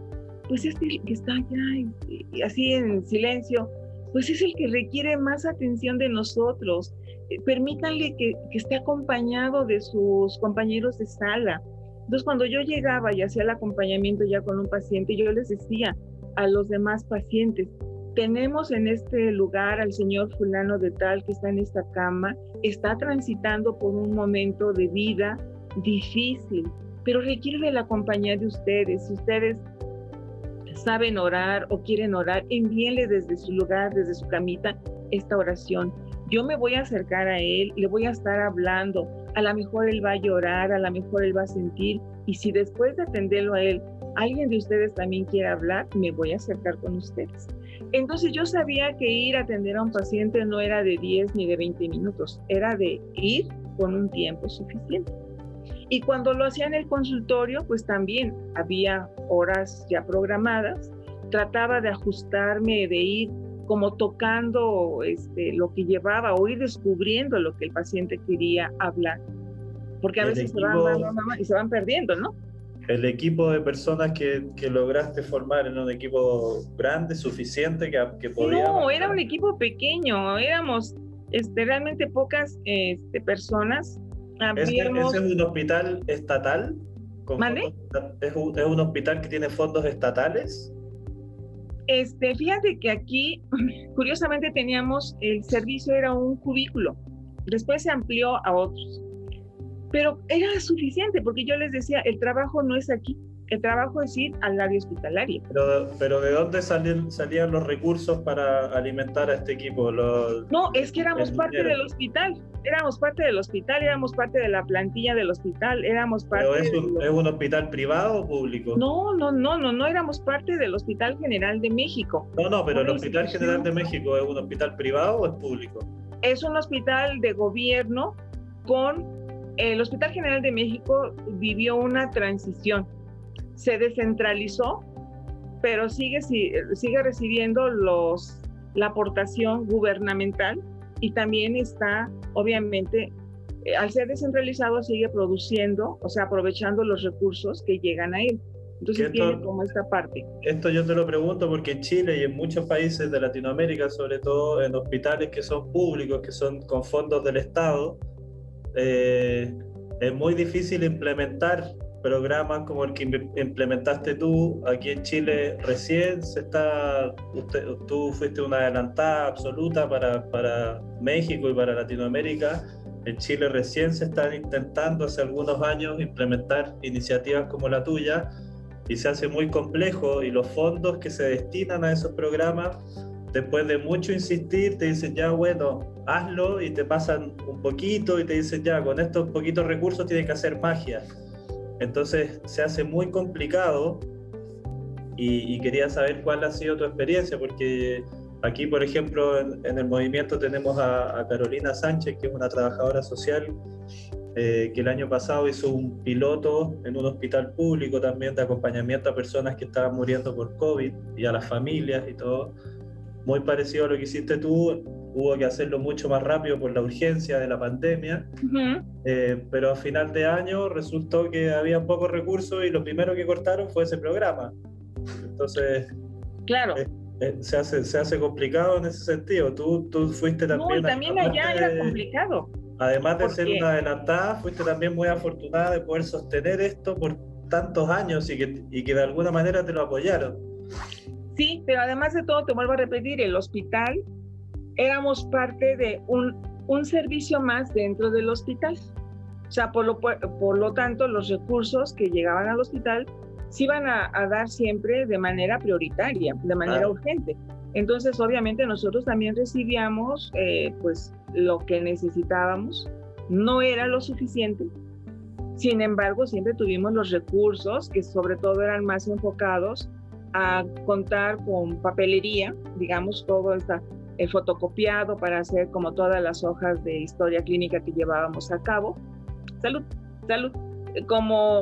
pues este que está allá, y, así en silencio, pues es el que requiere más atención de nosotros. Eh, permítanle que, que esté acompañado de sus compañeros de sala. Entonces, cuando yo llegaba y hacía el acompañamiento ya con un paciente, yo les decía a los demás pacientes, tenemos en este lugar al señor fulano de tal que está en esta cama, está transitando por un momento de vida difícil, pero requiere de la compañía de ustedes. Si ustedes saben orar o quieren orar, envíenle desde su lugar, desde su camita, esta oración. Yo me voy a acercar a él, le voy a estar hablando. A lo mejor él va a llorar, a lo mejor él va a sentir. Y si después de atenderlo a él, alguien de ustedes también quiere hablar, me voy a acercar con ustedes. Entonces yo sabía que ir a atender a un paciente no era de 10 ni de 20 minutos, era de ir con un tiempo suficiente. Y cuando lo hacía en el consultorio, pues también había horas ya programadas. Trataba de ajustarme, de ir como tocando este, lo que llevaba o ir descubriendo lo que el paciente quería hablar. Porque a veces se van, y se van perdiendo, ¿no? El equipo de personas que, que, lograste formar en un equipo grande, suficiente, que, que podía... No, era un equipo pequeño, éramos este, realmente pocas este, personas. ¿Ese, es un hospital estatal? ¿Es un, ¿Es un hospital que tiene fondos estatales? Este, fíjate que aquí, curiosamente, teníamos, el servicio era un cubículo, después se amplió a otros pero era suficiente porque yo les decía, el trabajo no es aquí, el trabajo es ir al área hospitalaria. Pero, pero ¿de dónde salían, salían los recursos para alimentar a este equipo? no, es que éramos parte del hospital, éramos parte del hospital, éramos parte de la plantilla del hospital, éramos parte... ¿Pero es un, ¿es un hospital privado o público? No, no, no, no, no éramos parte del Hospital General de México. No, no, pero el Hospital General de México es un hospital privado o es público? Es un hospital de gobierno con el Hospital General de México vivió una transición. Se descentralizó, pero sigue, sigue recibiendo los, la aportación gubernamental y también está, obviamente, eh, al ser descentralizado, sigue produciendo, o sea, aprovechando los recursos que llegan a él. Entonces tiene como esta parte. Esto yo te lo pregunto porque en Chile y en muchos países de Latinoamérica, sobre todo en hospitales que son públicos, que son con fondos del Estado, eh, es muy difícil implementar programas como el que implementaste tú aquí en Chile recién. Se está tú fuiste una adelantada absoluta para, para México y para Latinoamérica. En Chile recién se están intentando hace algunos años implementar iniciativas como la tuya y se hace muy complejo y los fondos que se destinan a esos programas después de mucho insistir, te dicen ya, bueno, hazlo y te pasan un poquito y te dicen ya, con estos poquitos recursos tienes que hacer magia. Entonces se hace muy complicado y, quería saber cuál ha sido tu experiencia, porque aquí, por ejemplo, en, el movimiento tenemos a, Carolina Sánchez, que es una trabajadora social, eh, que el año pasado hizo un piloto en un hospital público también de acompañamiento a personas que estaban muriendo por COVID y a las familias y todo. Muy parecido a lo que hiciste tú, hubo que hacerlo mucho más rápido por la urgencia de la pandemia, eh, pero a final de año resultó que había pocos recursos y lo primero que cortaron fue ese programa. Entonces, claro. Eh, eh, se, hace, se hace complicado en ese sentido. Tú, tú fuiste también... No, también allá era complicado. Además de ser una adelantada, fuiste también muy afortunada de poder sostener esto por tantos años y que, y que de alguna manera te lo apoyaron. Sí, pero además de todo, te vuelvo a repetir, el hospital éramos parte de un, un servicio más dentro del hospital. O sea, por lo, por lo tanto, los recursos que llegaban al hospital se iban a, dar siempre de manera prioritaria, de manera urgente. Entonces, obviamente, nosotros también recibíamos eh, pues lo que necesitábamos. No era lo suficiente. Sin embargo, siempre tuvimos los recursos que sobre todo eran más enfocados a contar con papelería, digamos, todo está el fotocopiado para hacer como todas las hojas de historia clínica que llevábamos a cabo. Salud, salud. Como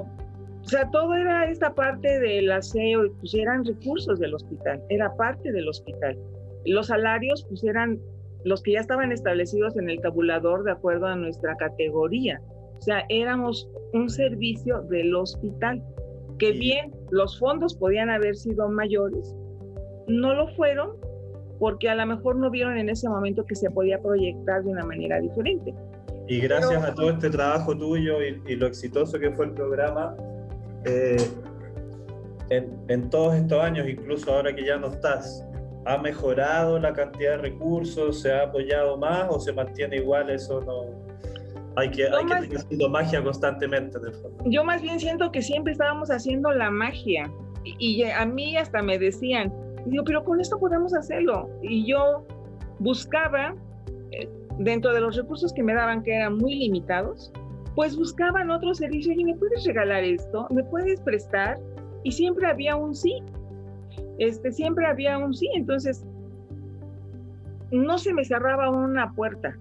o sea, todo era esta parte del aseo, pues eran recursos del hospital, era parte del hospital. Los salarios, pues eran los que ya estaban establecidos en el tabulador de acuerdo a nuestra categoría. O sea, éramos un servicio del hospital, que bien los fondos podían haber sido mayores, no lo fueron porque a lo mejor no vieron en ese momento que se podía proyectar de una manera diferente. Y gracias a todo este trabajo tuyo y, y, lo exitoso que fue el programa, eh, en, todos estos años, incluso ahora que ya no estás, ¿ha mejorado la cantidad de recursos? ¿Se ha apoyado más o se mantiene igual? Eso no. Hay que, hay que seguir haciendo magia constantemente. Yo más bien siento que siempre estábamos haciendo la magia. Y, a mí hasta me decían, digo, pero con esto podemos hacerlo. Y yo buscaba, eh, dentro de los recursos que me daban, que eran muy limitados, pues buscaban otro servicio y me puedes regalar esto, me puedes prestar y siempre había un sí. Este, siempre había un sí, entonces no se me cerraba una puerta.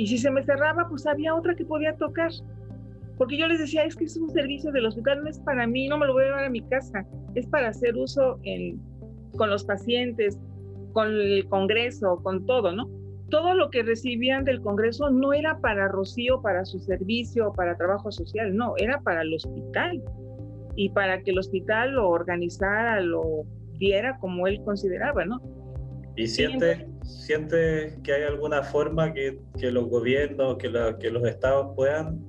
Y si se me cerraba, pues había otra que podía tocar. Porque yo les decía, es que es un servicio del hospital, no es para mí, no me lo voy a llevar a mi casa, es para hacer uso en, con los pacientes, con el Congreso, con todo, ¿no? todo lo que recibían del Congreso no era para Rocío, para su servicio, para trabajo social, no, era para el hospital y para que el hospital lo organizara, lo diera como él consideraba, ¿no? ¿Y siente, siente que hay alguna forma que, que los gobiernos, que, que los estados puedan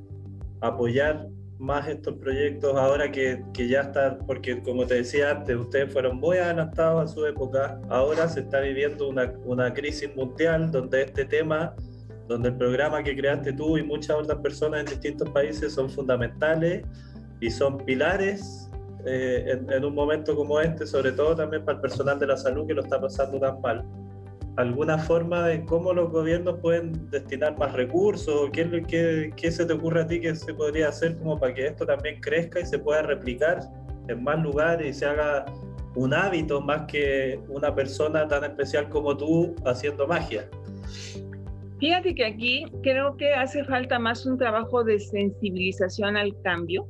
apoyar más estos proyectos ahora que, que, ya están, porque como te decía antes, ustedes fueron muy adelantados a su época, ahora se está viviendo una, una crisis mundial donde este tema, donde el programa que creaste tú y muchas otras personas en distintos países son fundamentales y son pilares eh, en, en un momento como este, sobre todo también para el personal de la salud que lo está pasando tan mal alguna forma de cómo los gobiernos pueden destinar más recursos? ¿Qué, qué, qué se te ocurre a ti que se podría hacer como para que esto también crezca y se pueda replicar en más lugares y se haga un hábito más que una persona tan especial como tú haciendo magia? Fíjate que aquí creo que hace falta más un trabajo de sensibilización al cambio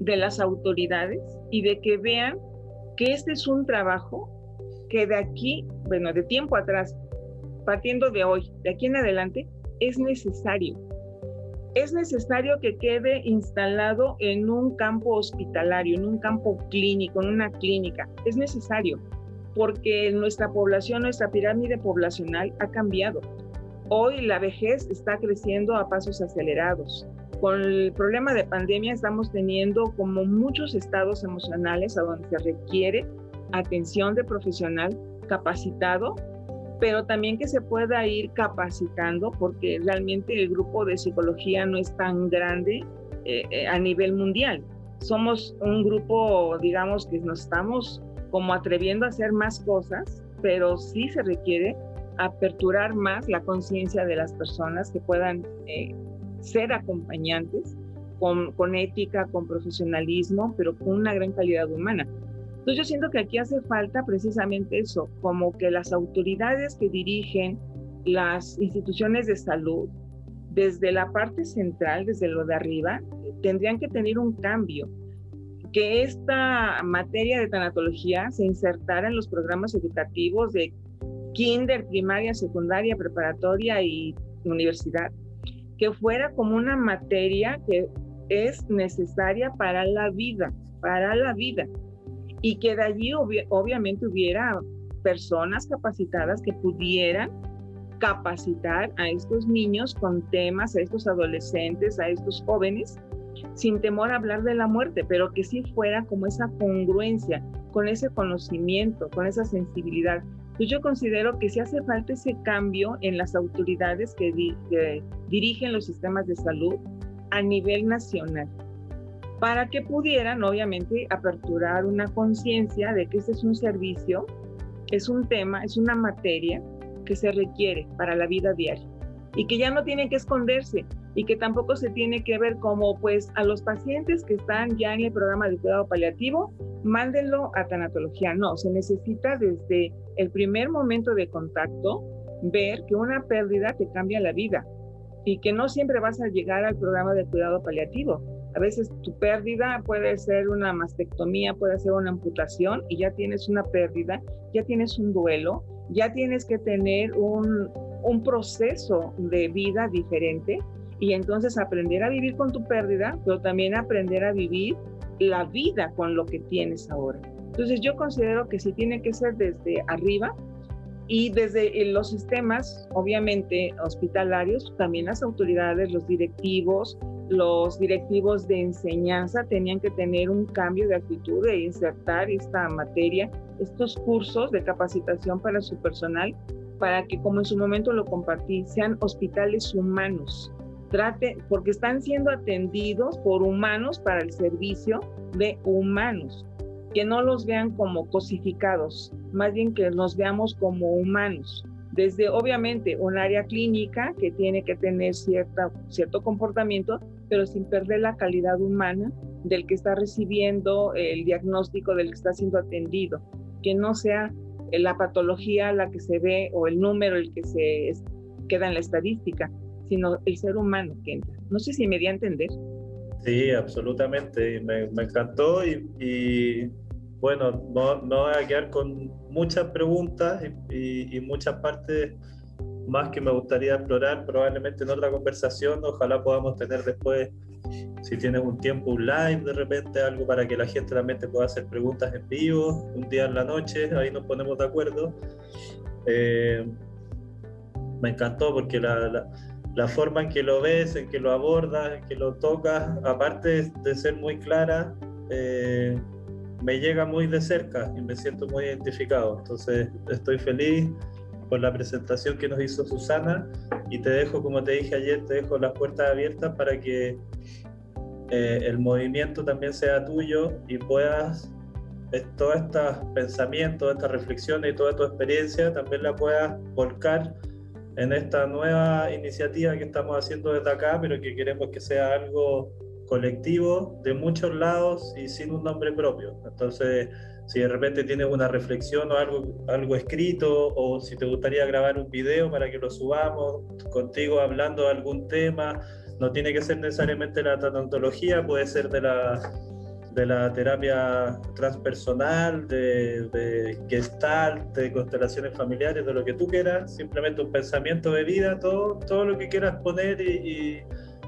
de las autoridades y de que vean que este es un trabajo que de aquí, bueno, de tiempo atrás, partiendo de hoy, de aquí en adelante, es necesario. Es necesario que quede instalado en un campo hospitalario, en un campo clínico, en una clínica. Es necesario, porque nuestra población, nuestra pirámide poblacional ha cambiado. Hoy la vejez está creciendo a pasos acelerados. Con el problema de pandemia estamos teniendo como muchos estados emocionales a donde se requiere atención de profesional capacitado, pero también que se pueda ir capacitando porque realmente el grupo de psicología no es tan grande eh, eh, a nivel mundial. Somos un grupo, digamos, que nos estamos como atreviendo a hacer más cosas pero sí se requiere aperturar más la conciencia de las personas que puedan eh, ser acompañantes con, con, ética, con profesionalismo, pero con una gran calidad humana. Entonces yo siento que aquí hace falta precisamente eso, como que las autoridades que dirigen las instituciones de salud, desde la parte central, desde lo de arriba, tendrían que tener un cambio, que esta materia de tanatología se insertara en los programas educativos de kinder, primaria, secundaria, preparatoria y universidad, que fuera como una materia que es necesaria para la vida, para la vida, y que de allí obviamente hubiera personas capacitadas que pudieran capacitar a estos niños con temas, a estos adolescentes, a estos jóvenes, sin temor a hablar de la muerte, pero que sí fuera como esa congruencia, con ese conocimiento, con esa sensibilidad. Pues yo considero que sí hace falta ese cambio en las autoridades que dirigen los sistemas de salud a nivel nacional, para que pudieran obviamente aperturar una conciencia de que este es un servicio, es un tema, es una materia que se requiere para la vida diaria y que ya no tiene que esconderse y que tampoco se tiene que ver como pues a los pacientes que están ya en el programa de cuidado paliativo, mándenlo a tanatología. No, se necesita desde el primer momento de contacto ver que una pérdida te cambia la vida y que no siempre vas a llegar al programa de cuidado paliativo. A veces tu pérdida puede ser una mastectomía, puede ser una amputación y ya tienes una pérdida, ya tienes un duelo ya tienes que tener un, proceso de vida diferente y entonces aprender a vivir con tu pérdida, pero también aprender a vivir la vida con lo que tienes ahora. Entonces yo considero que sí tiene que ser desde arriba y desde los sistemas, obviamente hospitalarios, también las autoridades, los directivos, los directivos de enseñanza tenían que tener un cambio de actitud de insertar esta materia, estos cursos de capacitación para su personal, para que, como en su momento lo compartí, sean hospitales humanos. Trate, porque están siendo atendidos por humanos para el servicio de humanos. Que no los vean como cosificados, más bien que nos veamos como humanos desde obviamente un área clínica que tiene que tener cierta, cierto comportamiento, pero sin perder la calidad humana del que está recibiendo el diagnóstico, del que está siendo atendido, que no sea la patología la que se ve o el número el que se queda en la estadística, sino el ser humano que entra. No sé si me di a entender. Sí, absolutamente. Me, me encantó y, y bueno, no, voy a quedar con muchas preguntas y, muchas partes más que me gustaría explorar probablemente en otra conversación. Ojalá podamos tener después, si tienes un tiempo, un live de repente, algo para que la gente también te pueda hacer preguntas en vivo, un día en la noche, ahí nos ponemos de acuerdo. Eh, me encantó porque la, la, forma en que lo ves, en que lo abordas, en que lo tocas, aparte de ser muy clara, eh, me llega muy de cerca y me siento muy identificado. Entonces estoy feliz por la presentación que nos hizo Susana y te dejo, como te dije ayer, te dejo las puertas abiertas para que eh, el movimiento también sea tuyo y puedas eh, todos estos pensamientos, estas reflexiones y toda tu experiencia también la puedas volcar en esta nueva iniciativa que estamos haciendo desde acá, pero que queremos que sea algo colectivo de muchos lados y sin un nombre propio. Entonces, si de repente tienes una reflexión o algo, algo escrito, o si te gustaría grabar un video para que lo subamos contigo hablando de algún tema, no tiene que ser necesariamente la tanatología, puede ser de la, de la terapia transpersonal, de, de gestalt, de constelaciones familiares, de lo que tú quieras, simplemente un pensamiento de vida, todo, todo lo que quieras poner y y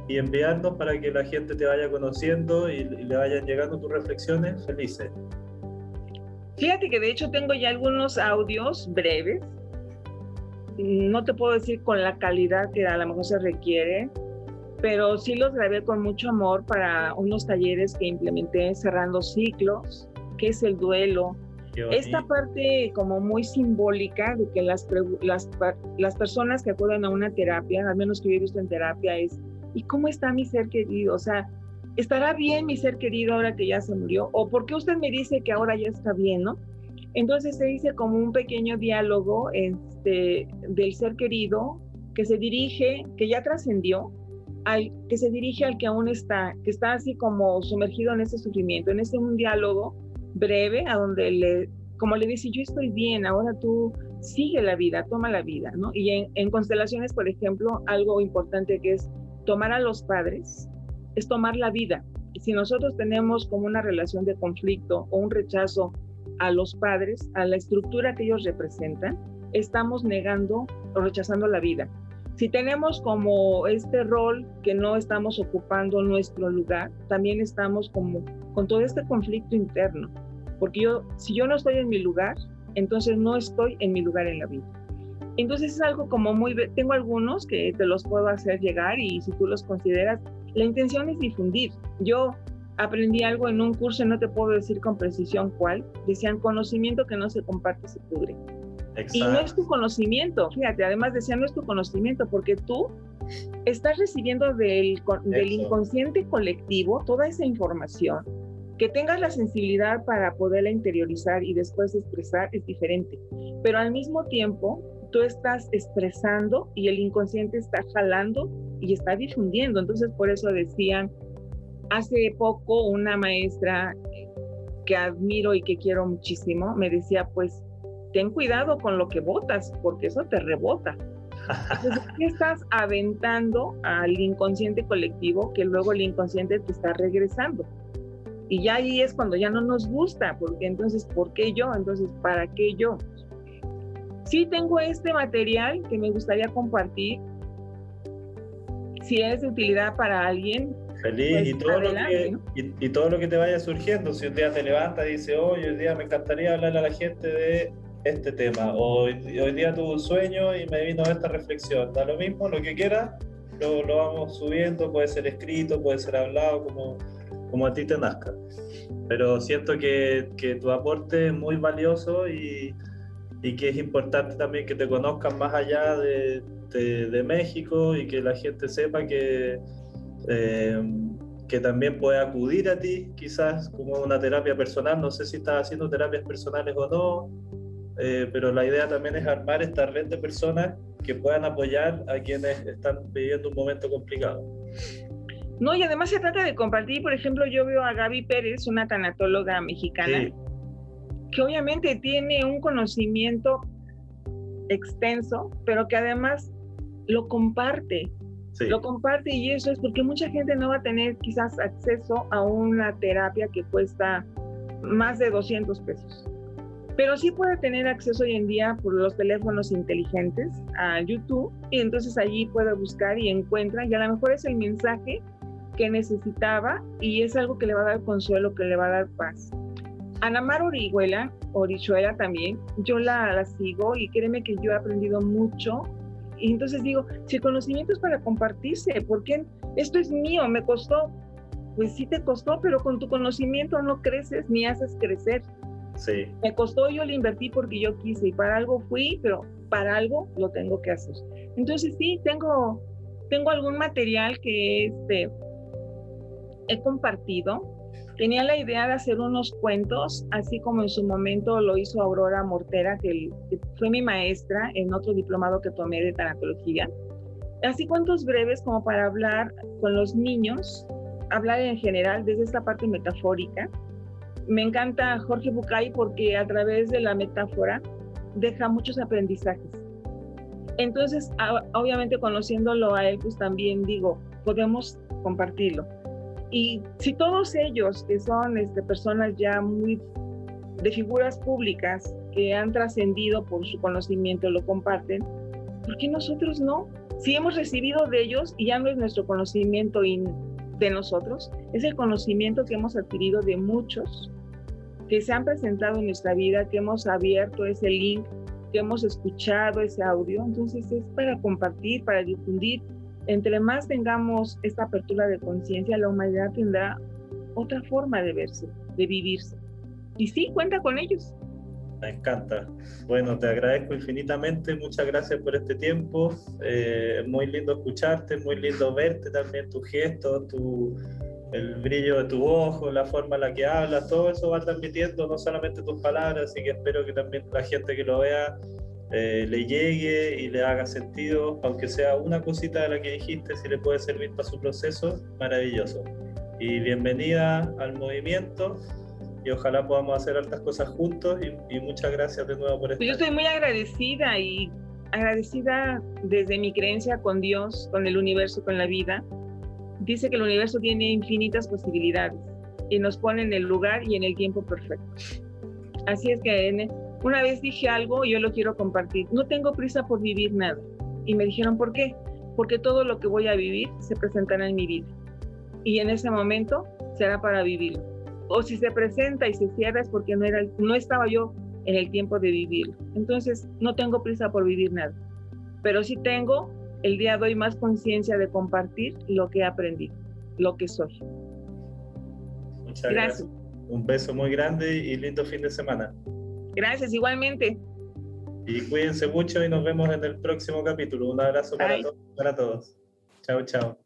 enviarnos para que la gente te vaya conociendo y, le vayan llegando tus reflexiones felices. Fíjate que de hecho tengo ya algunos audios breves. No te puedo decir con la calidad que a lo mejor se requiere, pero sí los grabé con mucho amor para unos talleres que implementé cerrando ciclos, que es el duelo. Esta parte como muy simbólica de que las, las, las personas que acuden a una terapia, al menos que yo he visto en terapia, es ¿y cómo está mi ser querido? O sea, ¿estará bien mi ser querido ahora que ya se murió? ¿O por qué usted me dice que ahora ya está bien, no? Entonces se dice como un pequeño diálogo este, del ser querido que se dirige, que ya trascendió, al que se dirige al que aún está, que está así como sumergido en ese sufrimiento, en ese un diálogo breve a donde le, como le dice, yo estoy bien, ahora tú sigue la vida, toma la vida, ¿no? Y en, en constelaciones, por ejemplo, algo importante que es tomar a los padres, es tomar la vida. Si nosotros tenemos como una relación de conflicto o un rechazo a los padres, a la estructura que ellos representan, estamos negando o rechazando la vida. Si tenemos como este rol que no estamos ocupando nuestro lugar, también estamos como con todo este conflicto interno. Porque yo, si yo no estoy en mi lugar, entonces no estoy en mi lugar en la vida. Entonces es algo como muy, tengo algunos que te los puedo hacer llegar y si tú los consideras, la intención es difundir. Yo aprendí algo en un curso, no te puedo decir con precisión cuál, decían conocimiento que no se comparte se pudre. Y no es tu conocimiento, fíjate, además decían no es tu conocimiento, porque tú estás recibiendo del, del inconsciente colectivo toda esa información. Que tengas la sensibilidad para poderla interiorizar y después expresar es diferente, pero al mismo tiempo tú estás expresando y el inconsciente está jalando y está difundiendo. Entonces, por eso decían, hace poco una maestra que admiro y que quiero muchísimo me decía, pues, ten cuidado con lo que votas, porque eso te rebota. Entonces, ¿qué estás aventando al inconsciente colectivo que luego el inconsciente te está regresando? Y ya ahí es cuando ya no nos gusta, porque entonces, ¿por qué yo? Entonces, ¿para qué yo? Sí tengo este material que me gustaría compartir. Si es de utilidad para alguien. Feliz pues, y, todo lo que, y, todo lo que te vaya surgiendo. Si un día te levantas y dices, hoy un día me encantaría hablarle a la gente de este tema. O hoy, día tuve un sueño y me vino esta reflexión. Da lo mismo, lo que quieras, lo, lo vamos subiendo. Puede ser escrito, puede ser hablado, como, como a ti te nazca. Pero siento que, que tu aporte es muy valioso y y que es importante también que te conozcan más allá de, de, México y que la gente sepa que, eh, que también puede acudir a ti quizás como una terapia personal. No sé si estás haciendo terapias personales o no, eh, pero la idea también es armar esta red de personas que puedan apoyar a quienes están viviendo un momento complicado. No, y además se trata de compartir, por ejemplo, yo veo a Gaby Pérez, una tanatóloga mexicana, que obviamente tiene un conocimiento extenso, pero que además lo comparte. Lo comparte y eso es porque mucha gente no va a tener quizás acceso a una terapia que cuesta más de 200 pesos. Pero sí puede tener acceso hoy en día por los teléfonos inteligentes a YouTube y entonces allí puede buscar y encuentra y a lo mejor es el mensaje que necesitaba y es algo que le va a dar consuelo, que le va a dar paz. Anamar Orihuela, Orichuela también, yo la, la sigo y créeme que yo he aprendido mucho. Y entonces digo, si el conocimiento es para compartirse, porque esto es mío, me costó, pues sí te costó, pero con tu conocimiento no creces ni haces crecer. Sí. Me costó, yo le invertí porque yo quise y para algo fui, pero para algo lo tengo que hacer. Entonces sí, tengo, tengo algún material que este, he compartido Tenía la idea de hacer unos cuentos, así como en su momento lo hizo Aurora Mortera, que, fue mi maestra en otro diplomado que tomé de tanatología. Así cuentos breves como para hablar con los niños, hablar en general desde esta parte metafórica. Me encanta Jorge Bucay porque a través de la metáfora deja muchos aprendizajes. Entonces, obviamente conociéndolo a él, pues también digo, podemos compartirlo. Y si todos ellos, que son este, personas ya muy de figuras públicas, que han trascendido por su conocimiento, lo comparten, ¿por qué nosotros no? Si hemos recibido de ellos y ya no es nuestro conocimiento de nosotros, es el conocimiento que hemos adquirido de muchos que se han presentado en nuestra vida, que hemos abierto ese link, que hemos escuchado ese audio. Entonces es para compartir, para difundir entre más tengamos esta apertura de conciencia, la humanidad tendrá otra forma de verse, de vivirse. Y sí, cuenta con ellos. Me encanta. Bueno, te agradezco infinitamente. Muchas gracias por este tiempo. Eh, muy lindo escucharte, muy lindo verte también, tus gestos, tu, el brillo de tu ojo, la forma en la que hablas, todo eso va transmitiendo no solamente tus palabras, así que espero que también la gente que lo vea eh, le llegue y le haga sentido, aunque sea una cosita de la que dijiste, si le puede servir para su proceso, maravilloso. Y bienvenida al movimiento y ojalá podamos hacer altas cosas juntos y, muchas gracias de nuevo por esto. Yo estoy muy agradecida y agradecida desde mi creencia con Dios, con el universo, con la vida. Dice que el universo tiene infinitas posibilidades y nos pone en el lugar y en el tiempo perfecto. Así es que una vez dije algo y yo lo quiero compartir. No tengo prisa por vivir nada. Y me dijeron, ¿por qué? Porque todo lo que voy a vivir se presentará en mi vida. Y en ese momento será para vivirlo o si se presenta y se cierra es porque no, era, no estaba yo en el tiempo de vivirlo. Entonces, no tengo prisa por vivir nada, pero sí tengo el día de hoy más conciencia de compartir lo que he aprendido, lo que soy. Muchas gracias. Un beso muy grande y lindo fin de semana. Gracias, igualmente. Y cuídense mucho y nos vemos en el próximo capítulo. Un abrazo para, para todos. Chao, chao.